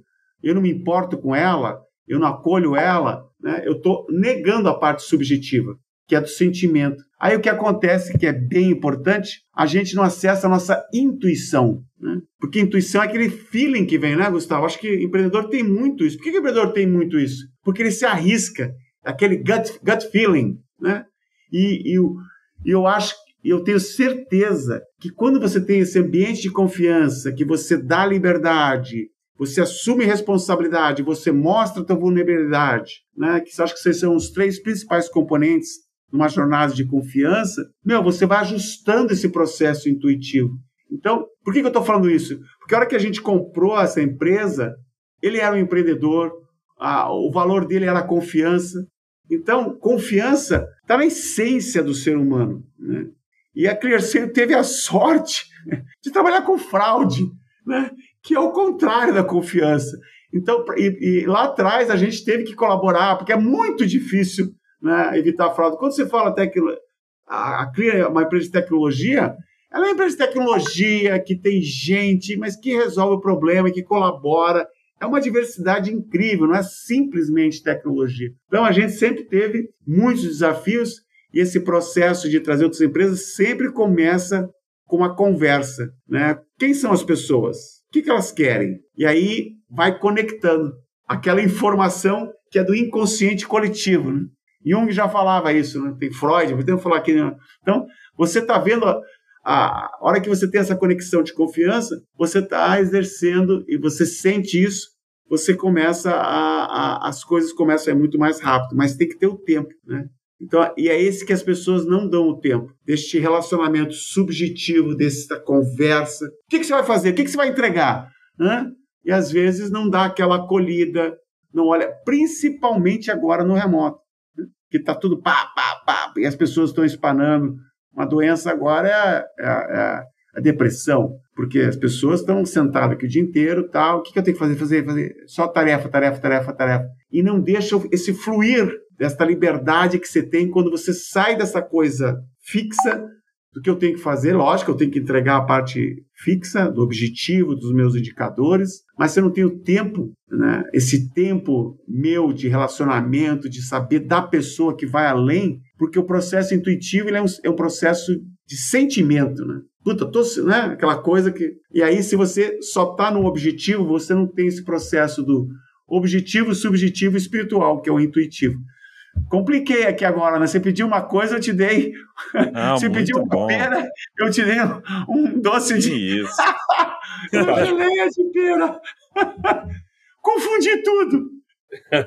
eu não me importo com ela, eu não acolho ela, né? eu estou negando a parte subjetiva que é do sentimento. Aí o que acontece, que é bem importante, a gente não acessa a nossa intuição. Né? Porque intuição é aquele feeling que vem, né, Gustavo? Acho que empreendedor tem muito isso. Por que, o empreendedor tem muito isso? Porque ele se arrisca, aquele gut, gut feeling. Né? E, e, e eu acho eu tenho certeza que quando você tem esse ambiente de confiança, que você dá liberdade, você assume responsabilidade, você mostra a tua vulnerabilidade, né? Que acho que esses são os três principais componentes numa jornada de confiança, meu, você vai ajustando esse processo intuitivo. Então, por que, que eu estou falando isso? Porque a hora que a gente comprou essa empresa, ele era um empreendedor, a, o valor dele era a confiança. Então, confiança está na essência do ser humano. Né? E a Clearseio teve a sorte de trabalhar com fraude, né? que é o contrário da confiança. Então, e, e lá atrás a gente teve que colaborar, porque é muito difícil né, evitar fraude. Quando você fala tecno, a, a é uma empresa de tecnologia, ela é uma empresa de tecnologia que tem gente, mas que resolve o problema, que colabora. É uma diversidade incrível, não é simplesmente tecnologia. Então a gente sempre teve muitos desafios e esse processo de trazer outras empresas sempre começa com uma conversa, né? Quem são as pessoas? O que, que elas querem? E aí vai conectando aquela informação que é do inconsciente coletivo. Né? Jung já falava isso, né? tem Freud, podemos falar aqui. Né? Então, você está vendo a, a, hora que você tem essa conexão de confiança, você está exercendo e você sente isso, você começa a, a, as coisas começam a ir muito mais rápido, mas tem que ter o tempo, né? Então, e é esse que as pessoas não dão o tempo, deste relacionamento subjetivo, dessa conversa. O que, que você vai fazer? O que, que você vai entregar? Hã? e às vezes não dá aquela acolhida, não olha, principalmente agora no remoto? Que está tudo pá, pá, pá, e as pessoas estão espanando. Uma doença agora é, é, é a depressão, porque as pessoas estão sentadas aqui o dia inteiro, tal, o que, que eu tenho que fazer, fazer, fazer, só tarefa, tarefa, tarefa, tarefa, e não deixa esse fluir desta liberdade que você tem quando você sai dessa coisa fixa do que eu tenho que fazer. Lógico, eu tenho que entregar a parte fixa do objetivo, dos meus indicadores, mas se eu não tenho tempo, né, esse tempo meu de relacionamento, de saber da pessoa que vai além, porque o processo intuitivo é, um, é um processo de sentimento, né? Puta, tô, né? Aquela coisa que. E aí, se você só tá no objetivo, você não tem esse processo do objetivo, subjetivo espiritual, que é o intuitivo. Compliquei aqui agora, né? Você pediu uma coisa, eu te dei. Não, Você pediu uma bom. pera, eu te dei um doce de. Isso. geleia de pera. Confundi tudo.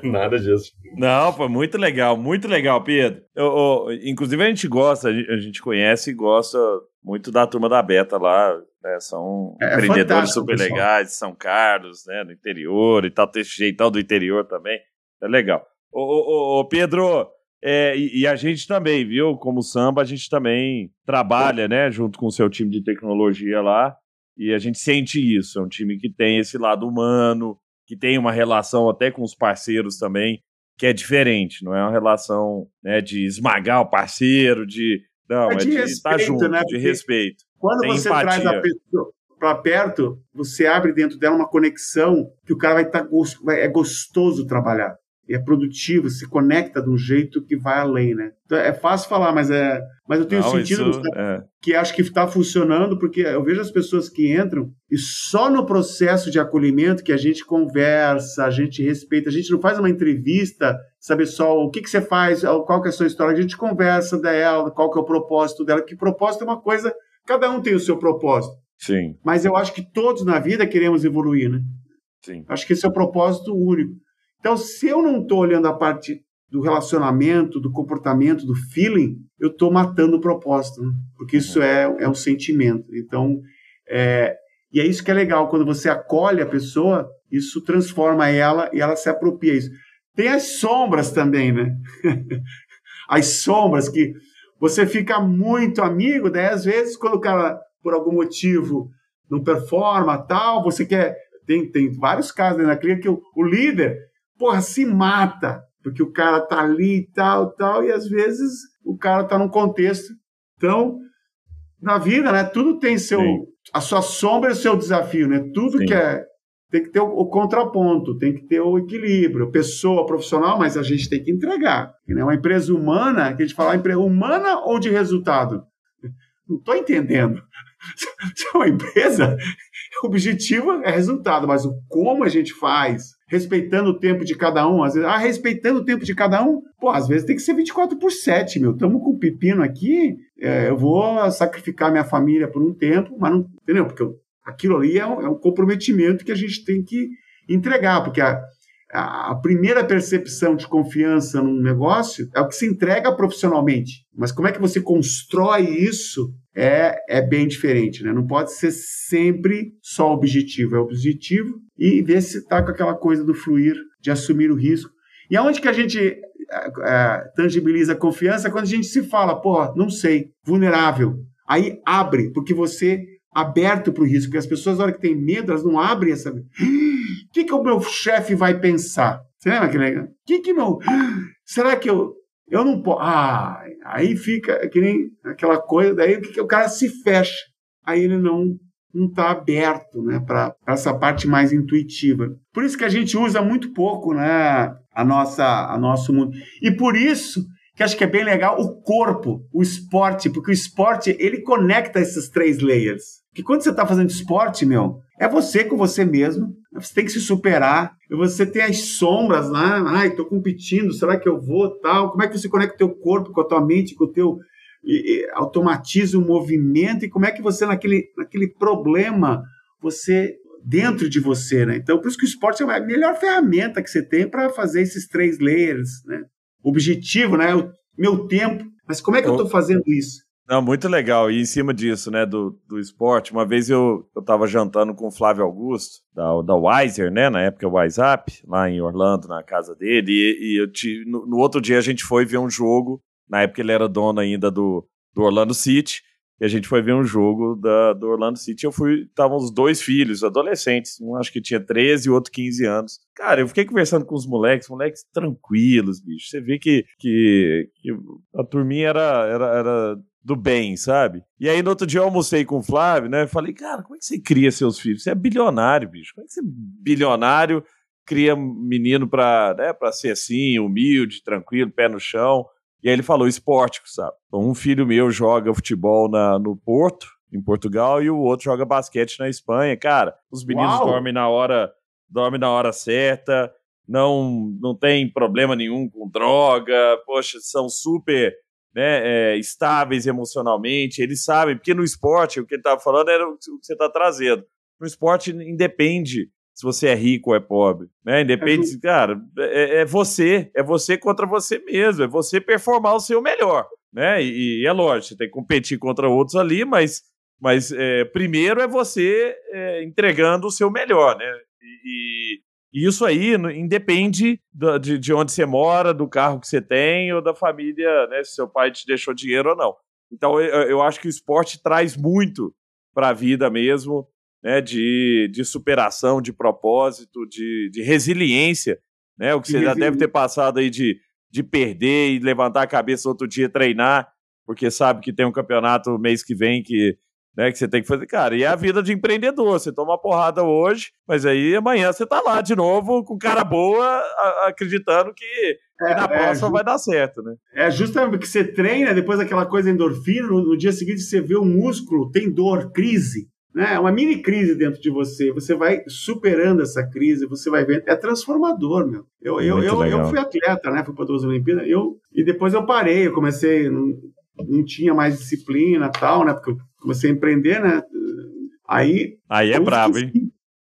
Nada disso. Não, foi muito legal, muito legal, Pedro. Eu, eu, inclusive, a gente gosta, a gente conhece e gosta muito da turma da Beta lá. Né? São é, empreendedores super pessoal. legais, São Carlos, né? No interior e tal, tem jeitão do interior também. É legal. Ô, ô, ô Pedro, é, e, e, a gente também, viu? Como samba, a gente também trabalha, né? Junto com o seu time de tecnologia lá. E a gente sente isso. É um time que tem esse lado humano, que tem uma relação até com os parceiros também, que é diferente. Não é uma relação né, de esmagar o parceiro, de. Não, é, é de, de respeito, estar junto, né? de respeito. Quando tem você empatia. traz a pessoa para perto, você abre dentro dela uma conexão que o cara vai estar tá, é gostoso trabalhar é produtivo, se conecta de um jeito que vai além, né? Então, é fácil falar, mas é, mas eu tenho Não, sentido isso, é. que acho que está funcionando porque eu vejo as pessoas que entram e só no processo de acolhimento que a gente conversa, a gente respeita, a gente não faz uma entrevista, saber só o que, que você faz, qual que é a sua história, a gente conversa dela, qual que é o propósito dela, que propósito é uma coisa, cada um tem o seu propósito. Sim. Mas eu acho que todos na vida queremos evoluir, né? Sim. Acho que esse é o propósito único. Então, se eu não estou olhando a parte do relacionamento, do comportamento, do feeling, eu estou matando o propósito, né? porque isso é, é um sentimento. Então, é, e é isso que é legal, quando você acolhe a pessoa, isso transforma ela e ela se apropria isso. Tem as sombras também, né? as sombras que você fica muito amigo, daí às vezes quando o cara, por algum motivo, não performa, tal, você quer... Tem, tem vários casos né, na clínica que o, o líder porra, se mata, porque o cara tá ali e tal, tal, e às vezes o cara tá num contexto. Então, na vida, né, tudo tem seu Sim. a sua sombra e o seu desafio, né? Tudo Sim. que é tem que ter o, o, contraponto, tem que ter o equilíbrio, pessoa profissional, mas a gente tem que entregar. Né? Uma empresa humana, que a gente fala empresa humana ou de resultado? Não estou entendendo. Se é uma empresa, o objetivo é resultado, mas o como a gente faz, respeitando o tempo de cada um. Às vezes, ah, respeitando o tempo de cada um? Pô, às vezes tem que ser 24 por 7, meu. Estamos com o pepino aqui, é, eu vou sacrificar minha família por um tempo, mas não. Entendeu? Porque aquilo ali é um, é um comprometimento que a gente tem que entregar, porque a, a primeira percepção de confiança num negócio é o que se entrega profissionalmente. Mas como é que você constrói isso é, é bem diferente, né? Não pode ser sempre só objetivo, é objetivo e ver se está com aquela coisa do fluir, de assumir o risco. E aonde que a gente é, é, tangibiliza a confiança? Quando a gente se fala, pô, não sei, vulnerável. Aí abre, porque você aberto para o risco, porque as pessoas, na hora que têm medo, elas não abrem essa. O que, que o meu chefe vai pensar? Você lembra que legal? O que, que meu. Será que eu. Eu não posso. Ah, aí fica que nem aquela coisa, daí o cara se fecha. Aí ele não não está aberto né, para essa parte mais intuitiva. Por isso que a gente usa muito pouco né, a nossa, a nosso mundo. E por isso que acho que é bem legal o corpo, o esporte, porque o esporte ele conecta esses três layers. Que quando você está fazendo esporte, meu, é você com você mesmo. Você tem que se superar. Você tem as sombras lá. Ai, estou competindo. Será que eu vou? Tal. Como é que você conecta o teu corpo com a tua mente, com o teu e, e, automatiza o movimento e como é que você naquele, naquele problema você dentro de você, né? Então por isso que o esporte é a melhor ferramenta que você tem para fazer esses três layers, né? Objetivo, né? O meu tempo, mas como é que eu estou fazendo isso? Não, muito legal. E em cima disso, né, do, do esporte, uma vez eu, eu tava jantando com o Flávio Augusto, da, da Wiser, né, na época WhatsApp, lá em Orlando, na casa dele, e, e eu te, no, no, outro dia a gente foi ver um jogo, na época ele era dono ainda do, do Orlando City, a gente foi ver um jogo da, do Orlando City. Eu fui, estavam os dois filhos, adolescentes, um acho que tinha 13 e outro 15 anos. Cara, eu fiquei conversando com os moleques, moleques tranquilos, bicho. Você vê que, que, que a turminha era, era, era do bem, sabe? E aí no outro dia eu almocei com o Flávio, né? Falei, cara, como é que você cria seus filhos? Você é bilionário, bicho. Como é que você é bilionário, cria menino pra, né, pra ser assim, humilde, tranquilo, pé no chão? E aí ele falou esporte, sabe? Um filho meu joga futebol na, no Porto, em Portugal, e o outro joga basquete na Espanha. Cara, os meninos Uau. dormem na hora, dormem na hora certa, não, não tem problema nenhum com droga, poxa, são super né, é, estáveis emocionalmente, eles sabem, porque no esporte, o que ele estava falando era o que você está trazendo. No esporte independe se você é rico ou é pobre, né? Independe, é cara, é, é, você, é você contra você mesmo, é você performar o seu melhor, né? E, e é lógico, você tem que competir contra outros ali, mas, mas é, primeiro é você é, entregando o seu melhor, né? E, e isso aí independe do, de, de onde você mora, do carro que você tem ou da família, né? Se seu pai te deixou dinheiro ou não. Então eu, eu acho que o esporte traz muito para a vida mesmo, né? De, de superação, de propósito, de, de resiliência, né? O que você já deve ter passado aí de, de perder e levantar a cabeça outro dia, treinar, porque sabe que tem um campeonato mês que vem que né, que você tem que fazer, cara, e é a vida de empreendedor, você toma uma porrada hoje, mas aí amanhã você tá lá de novo com cara boa, a, acreditando que, é, na é, próxima vai dar certo, né? É justamente que você treina, depois aquela coisa endorfina, no, no dia seguinte você vê o músculo, tem dor, crise, né? É uma mini crise dentro de você, você vai superando essa crise, você vai vendo, é transformador, meu. Eu, eu, eu, eu, fui atleta, né, fui para duas Olimpíadas, eu, e depois eu parei, eu comecei, não, não tinha mais disciplina tal, né, porque eu comecei a empreender, né? Aí. Aí é brabo, hein?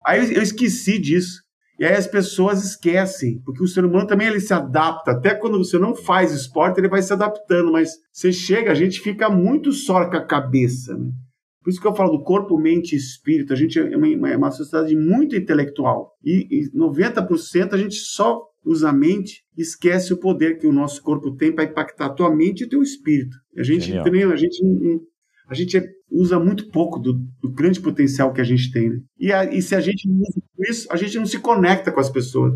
Aí eu esqueci disso. E aí as pessoas esquecem, porque o ser humano também ele se adapta. Até quando você não faz esporte, ele vai se adaptando, mas você chega, a gente fica muito só com a cabeça. Né? Por isso que eu falo do corpo, mente e espírito. A gente é uma, é uma sociedade muito intelectual. E, e 90% a gente só usa a mente e esquece o poder que o nosso corpo tem para impactar a tua mente e o teu espírito. A gente Genial. também, a gente a gente usa muito pouco do, do grande potencial que a gente tem. Né? E, a, e, se a gente não usa isso, a gente não se conecta com as pessoas.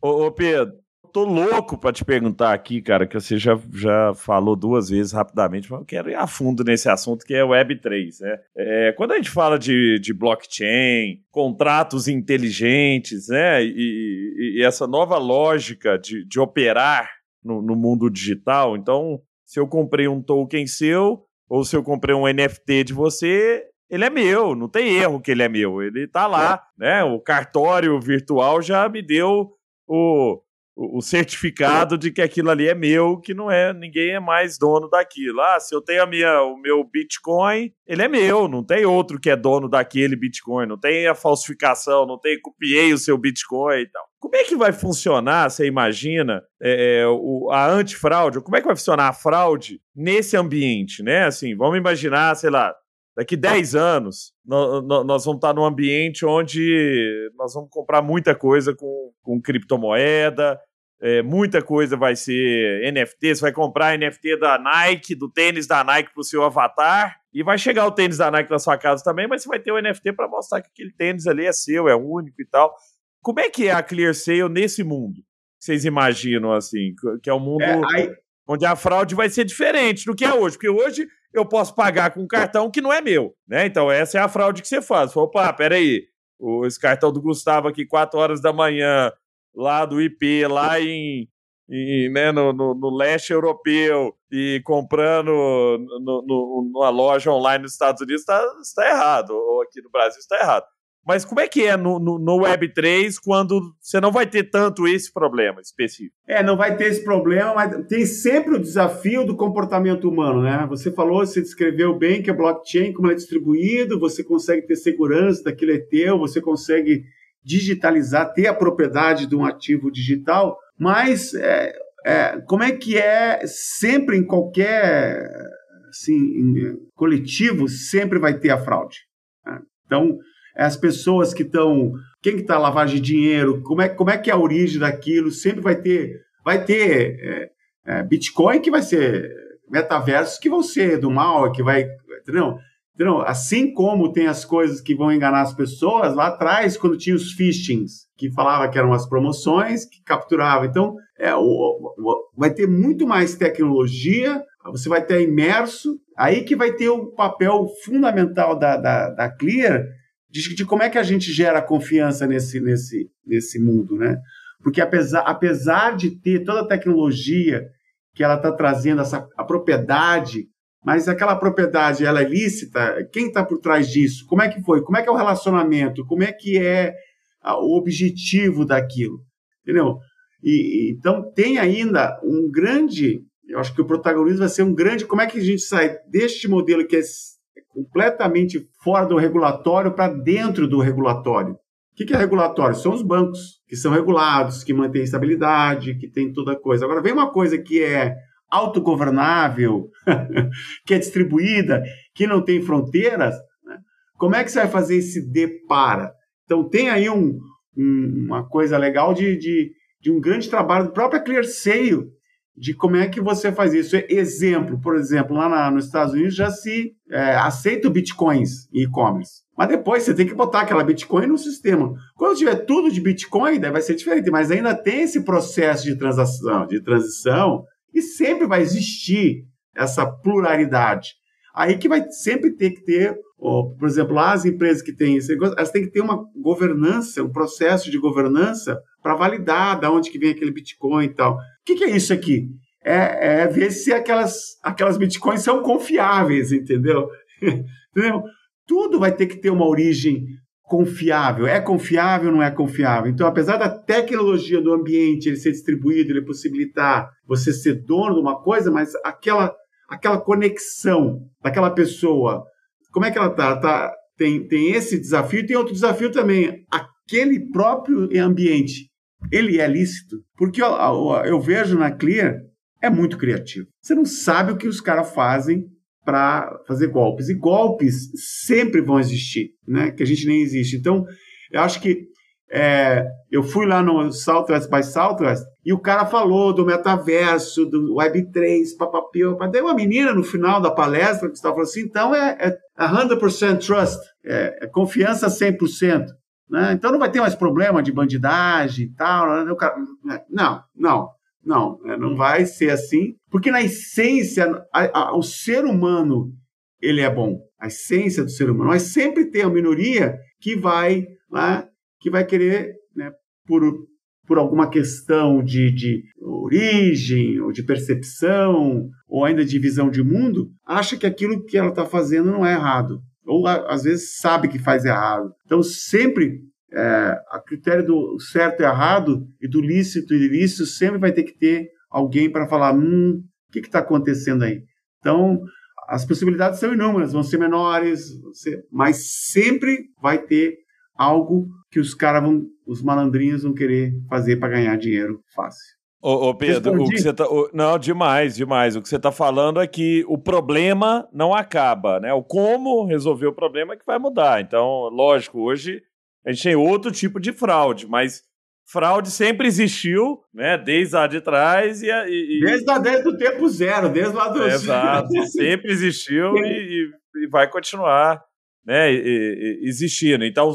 Ô, ô Pedro, tô louco para te perguntar aqui, cara, que você já, já falou duas vezes rapidamente, mas eu quero ir a fundo nesse assunto que é Web3, né? É, quando a gente fala de, de blockchain, contratos inteligentes, né, e, e essa nova lógica de, de operar no, no mundo digital, então, se eu comprei um token seu, ou se eu comprei um NFT de você, ele é meu, não tem erro que ele é meu, ele tá lá, né? O cartório virtual já me deu o, o certificado de que aquilo ali é meu, que não é, ninguém é mais dono daquilo. Ah, se eu tenho a minha, o meu Bitcoin, ele é meu, não tem outro que é dono daquele Bitcoin, não tem a falsificação, não tem copiei o seu Bitcoin e tal. Como é que vai funcionar, você imagina, é, é, o, a antifraude? Como é que vai funcionar a fraude nesse ambiente, né? Assim, vamos imaginar, sei lá, daqui 10 anos, nós, vamos estar num ambiente onde nós vamos comprar muita coisa com, com criptomoeda, é, muita coisa vai ser NFT, você vai comprar NFT da Nike, do tênis da Nike para o seu avatar, e vai chegar o tênis da Nike na sua casa também, mas você vai ter o NFT para mostrar que aquele tênis ali é seu, é único e tal. Como é que é a Clear Sale nesse mundo? Vocês imaginam assim, que é um mundo é, aí... onde a fraude vai ser diferente do que é hoje, porque hoje eu posso pagar com um cartão que não é meu, né? Então essa é a fraude que você faz. Opa, peraí, esse cartão do Gustavo aqui, 4 horas da manhã, lá do IP, lá em, em né, no, no, no, leste europeu e comprando no, no, numa loja online nos Estados Unidos está tá errado, ou aqui no Brasil está errado. Mas como é que é no, no, no, Web3 quando você não vai ter tanto esse problema específico? É, não vai ter esse problema, mas tem sempre o desafio do comportamento humano, né? Você falou, você descreveu bem que a blockchain, como ela é distribuído, você consegue ter segurança daquilo é teu, você consegue digitalizar, ter a propriedade de um ativo digital, mas é, é, como é que é sempre em qualquer assim, coletivo, sempre vai ter a fraude. Né? Então, as pessoas que estão. Quem que está lavagem de dinheiro? Como é, como é que é a origem daquilo? Sempre vai ter. Vai ter é, é, Bitcoin que vai ser metaversos que vão ser do mal, que vai. Entendeu? entendeu? Assim como tem as coisas que vão enganar as pessoas, lá atrás, quando tinha os phishings, que falava que eram as promoções, que capturava. Então, é, o, o, vai ter muito mais tecnologia, você vai ter imerso, aí que vai ter o papel fundamental da, da, da Clear de, de, como é que a gente gera confiança nesse, nesse, nesse mundo, né? Porque apesar, apesar de ter toda a tecnologia que ela está trazendo, essa, a propriedade, mas aquela propriedade ela é lícita, quem está por trás disso? Como é que foi? Como é que é o relacionamento? Como é que é o objetivo daquilo? Entendeu? E, então tem ainda um grande, eu acho que o protagonismo vai ser um grande, como é que a gente sai deste modelo que é completamente fora do regulatório para dentro do regulatório. O que é regulatório? São os bancos, que são regulados, que mantêm estabilidade, que tem toda coisa. Agora, vem uma coisa que é autogovernável, que é distribuída, que não tem fronteiras, né? como é que você vai fazer esse depara? Então, tem aí um, um, uma coisa legal de, de, de, um grande trabalho do próprio ClearSale, de como é que você faz isso. Exemplo, por exemplo, lá na, nos Estados Unidos já se é, aceita bitcoins em e-commerce. Mas depois você tem que botar aquela Bitcoin no sistema. Quando tiver tudo de Bitcoin, daí vai ser diferente, mas ainda tem esse processo de transação, de transição, e sempre vai existir essa pluralidade. Aí que vai sempre ter que ter, por exemplo, as empresas que têm esse negócio, elas têm que ter uma governança, um processo de governança para validar de onde que vem aquele Bitcoin e tal. O que, que é isso aqui? É, é, ver se aquelas, aquelas bitcoins são confiáveis, entendeu? entendeu? Tudo vai ter que ter uma origem confiável. É confiável ou não é confiável? Então, apesar da tecnologia do ambiente ele ser distribuído, ele possibilitar você ser dono de uma coisa, mas aquela, aquela conexão daquela pessoa, como é que ela está? Tá, tem, tem esse desafio tem outro desafio também. Aquele próprio ambiente ele é lícito? Porque eu, eu, vejo na Clear, é muito criativo. Você não sabe o que os caras fazem para fazer golpes. E golpes sempre vão existir, né? Que a gente nem existe. Então, eu acho que é, eu fui lá no Southwest by Southwest e o cara falou do metaverso, do Web3, papapio. Daí uma menina no final da palestra que estava falando assim, então é, é 100% trust, é, é confiança 100%. Né? Então não vai ter mais problema de bandidagem e tal. Né? Não, não, não, né? não vai ser assim, porque na essência a, a, o ser humano ele é bom, a essência do ser humano, mas sempre tem a minoria que vai, né, que vai querer, né, por, por alguma questão de, de origem, ou de percepção, ou ainda de visão de mundo, acha que aquilo que ela está fazendo não é errado ou às vezes sabe que faz errado. Então, sempre é, a critério do certo e errado e do lícito e ilícito, sempre vai ter que ter alguém para falar: hum, o que está acontecendo aí? Então, as possibilidades são inúmeras, vão ser menores, mas sempre vai ter algo que os caras vão, os malandrinhos vão querer fazer para ganhar dinheiro fácil. Ô, ô Pedro, Respondi. o que você tá. O, não, demais, demais. O que você está falando é que o problema não acaba, né? O como resolver o problema é que vai mudar. Então, lógico, hoje a gente tem outro tipo de fraude, mas fraude sempre existiu, né? Desde lá de trás e. e desde, a, desde o tempo zero, desde lá do. Exato, sempre existiu e, e, vai continuar né, existindo. Então, é,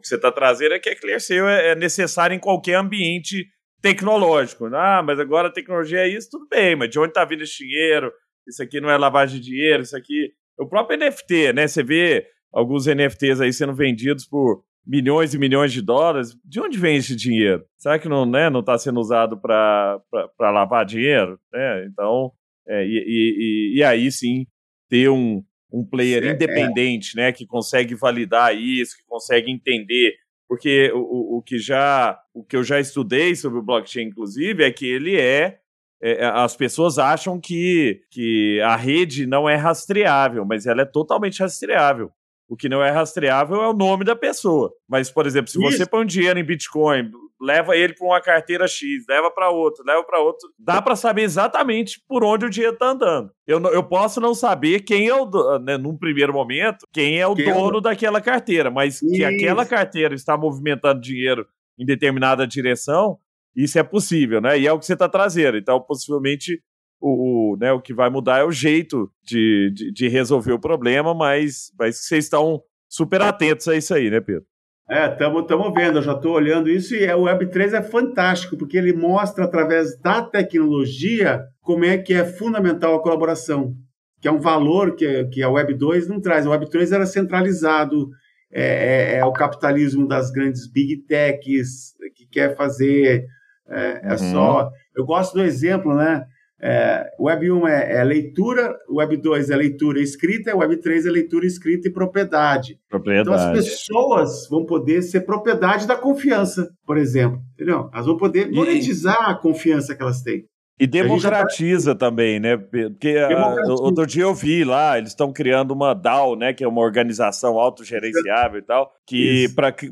que você está trazendo é que a ClearSale é, é necessário em qualquer ambiente tecnológico. Ah, mas agora a tecnologia é isso, tudo bem, mas de onde está vindo esse dinheiro? Isso aqui não é lavagem de dinheiro, isso aqui. O próprio NFT, né? Você vê alguns NFTs aí sendo vendidos por milhões e milhões de dólares. De onde vem esse dinheiro? Será que não está né, não tá sendo usado para lavar dinheiro? É, então, é, e, e, e, aí sim ter um, um player é, independente, né, que consegue validar isso, que consegue entender porque o, o, que já o que eu já estudei sobre o blockchain, inclusive, é que ele é, é, as pessoas acham que, que a rede não é rastreável, mas ela é totalmente rastreável. O que não é rastreável é o nome da pessoa. Mas, por exemplo, se Isso. você põe um dinheiro em Bitcoin leva ele para uma carteira X, leva para outra, leva para outro. Dá para saber exatamente por onde o dinheiro está andando. Eu, eu posso não saber quem é o, né, num primeiro momento, quem é o quem dono é daquela carteira, mas Isso. que aquela carteira está movimentando dinheiro em determinada direção, isso é possível, né? E é o que você está trazendo. Então, possivelmente, o, o, né, o que vai mudar é o jeito de, de, de resolver o problema, mas, mas vocês estão super atentos a isso aí, né, Pedro? É, estamos vendo, eu já estou olhando isso e é, o Web3 é fantástico, porque ele mostra através da tecnologia como é que é fundamental a colaboração, que é um valor que, que a Web2 não traz. O Web3 era centralizado, é, é, é o capitalismo das grandes big techs, que quer fazer, é, é uhum. só... Eu gosto do exemplo, né? É, Web 1 é, é, leitura, Web 2 é leitura escrita, Web 3 é leitura escrita e propriedade. propriedade. Então as pessoas vão poder ser propriedade da confiança, por exemplo. Entendeu? Elas vão poder monetizar e... a confiança que elas têm. E democratiza tá... também, né? Porque uh, outro dia eu vi lá, eles estão criando uma DAO, né? Que é uma organização autogerenciável e tal, que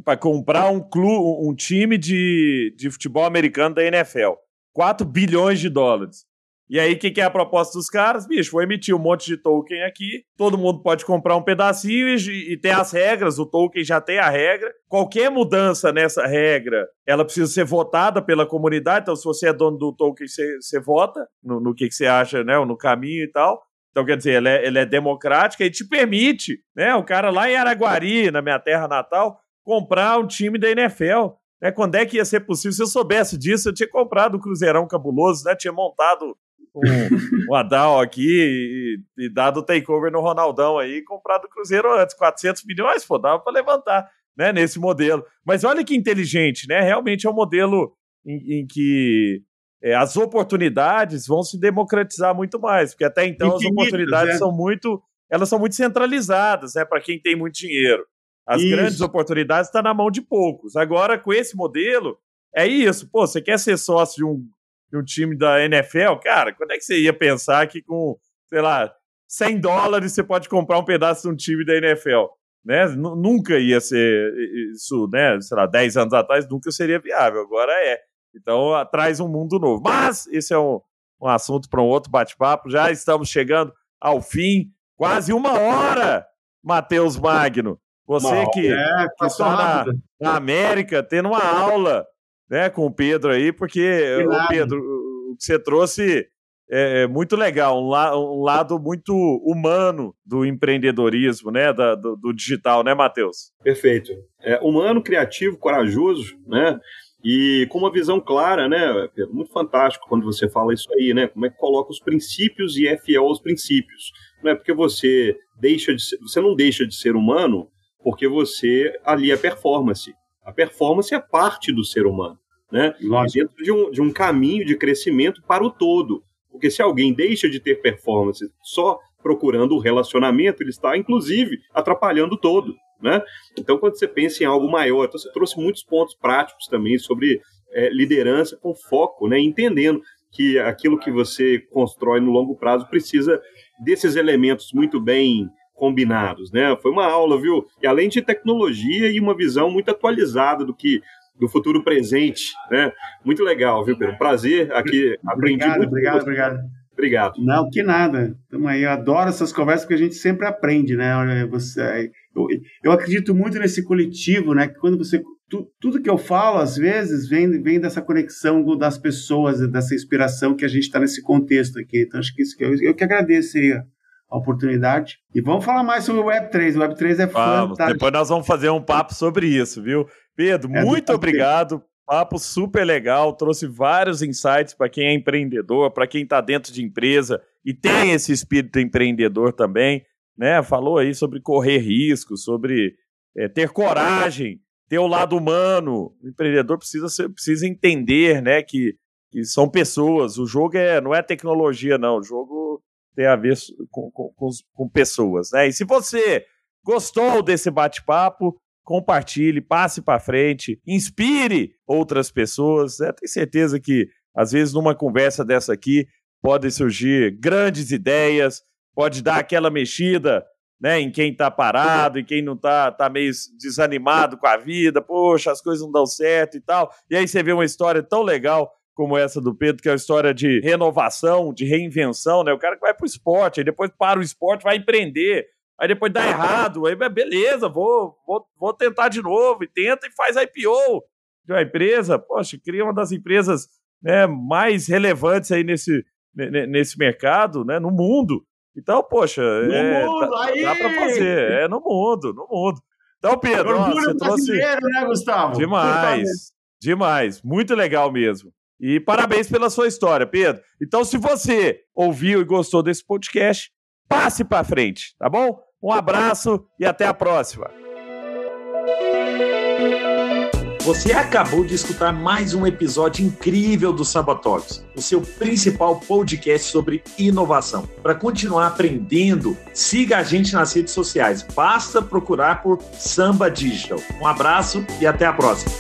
para comprar um clube, um time de, de futebol americano da NFL. 4 bilhões de dólares. E aí, o que, que, é a proposta dos caras? Bicho, vou emitir um monte de token aqui, todo mundo pode comprar um pedacinho e, e tem as regras, o token já tem a regra. Qualquer mudança nessa regra, ela precisa ser votada pela comunidade, então se você é dono do token, você, você vota no, no que, que, você acha, né, no caminho e tal. Então, quer dizer, ela é, ela é democrática e te permite, né, o cara lá em Araguari, na minha terra natal, comprar um time da NFL. Né, quando é que ia ser possível? Se eu soubesse disso, eu tinha comprado o Cruzeirão Cabuloso, né? Tinha montado um, um Adal aqui e, e, dado o takeover no Ronaldão aí, comprado o Cruzeiro antes, 400 milhões, pô, dava para levantar, né, nesse modelo. Mas olha que inteligente, né? Realmente é um modelo em, em que é, as oportunidades vão se democratizar muito mais, porque até então as oportunidades é. são muito, elas são muito centralizadas, né, para quem tem muito dinheiro. As isso. grandes oportunidades estão tá na mão de poucos. Agora, com esse modelo, é isso. Pô, você quer ser sócio de um de um time da NFL, cara, quando é que você ia pensar que com, sei lá, 100 dólares você pode comprar um pedaço de um time da NFL? Né? Nunca ia ser isso, né? Sei lá, 10 anos atrás nunca seria viável, agora é. Então traz um mundo novo. Mas esse é um, um assunto para um outro bate-papo. Já estamos chegando ao fim, quase uma hora, Matheus Magno. Você que, é, que está na, na América, tendo uma aula né, com o Pedro aí, porque o Pedro, o que você trouxe é, é muito legal, um, la, um, lado muito humano do empreendedorismo, né, da, do, do, digital, né, Matheus? Perfeito. É, humano, criativo, corajoso, né, e com uma visão clara, né, Pedro? Muito fantástico quando você fala isso aí, né? Como é que coloca os princípios e é fiel aos princípios. Não é porque você deixa de ser, você não deixa de ser humano porque você ali é performance. A performance é parte do ser humano, né? Dentro de um, de um caminho de crescimento para o todo. Porque se alguém deixa de ter performance só procurando o relacionamento, ele está, inclusive, atrapalhando o todo. Né? Então, quando você pensa em algo maior, então você trouxe muitos pontos práticos também sobre é, liderança com foco, né? entendendo que aquilo que você constrói no longo prazo precisa desses elementos muito bem combinados, né? Foi uma aula, viu? E além de tecnologia e uma visão muito atualizada do que do futuro presente, né? Muito legal, viu, Pedro? Prazer aqui, aprendi obrigado, muito. Obrigado, obrigado. Obrigado. Não, que nada. Então, aí, eu adoro essas conversas porque a gente sempre aprende, né? Você, eu, eu acredito muito nesse coletivo, né? Que quando você tu, tudo que eu falo às vezes vem, vem dessa conexão das pessoas, dessa inspiração que a gente está nesse contexto aqui. Então acho que isso que eu, eu que agradeço aí a oportunidade. E vamos falar mais sobre o Web3. O Web3 é vamos, fantástico. Depois nós vamos fazer um papo sobre isso, viu? Pedro, é muito obrigado. Papo super legal, trouxe vários insights para quem é empreendedor, para quem está dentro de empresa e tem esse espírito empreendedor também, né? Falou aí sobre correr riscos, sobre é, ter coragem, ter o lado humano. O empreendedor precisa, ser, precisa entender, né, que, que são pessoas. O jogo é, não é tecnologia, não. O jogo tem a ver com, com, com, pessoas, né? E se você gostou desse bate-papo, compartilhe, passe para frente, inspire outras pessoas. Né? Tenho certeza que, às vezes, numa conversa dessa aqui, podem surgir grandes ideias, pode dar aquela mexida né, em quem está parado, em quem não está tá meio desanimado com a vida, poxa, as coisas não dão certo e tal. E aí você vê uma história tão legal como essa do Pedro, que é uma história de renovação, de reinvenção, né? O cara que vai pro esporte, aí depois para o esporte, vai empreender, aí depois dá errado, aí beleza, vou, vou, vou tentar de novo, e tenta e faz IPO de uma empresa, poxa, cria uma das empresas né, mais relevantes aí nesse, nesse mercado, né, no mundo. Então, poxa, é, mundo, dá, dá para fazer, é no mundo, no mundo. Então, Pedro, ó, você trouxe né, Gustavo? Demais, demais, muito legal mesmo. E parabéns pela sua história, Pedro. Então, se você ouviu e gostou desse podcast, passe para frente, tá bom? Um abraço e até a próxima. Você acabou de escutar mais um episódio incrível do Sabatórios, o seu principal podcast sobre inovação. Para continuar aprendendo, siga a gente nas redes sociais. Basta procurar por Samba Digital. Um abraço e até a próxima.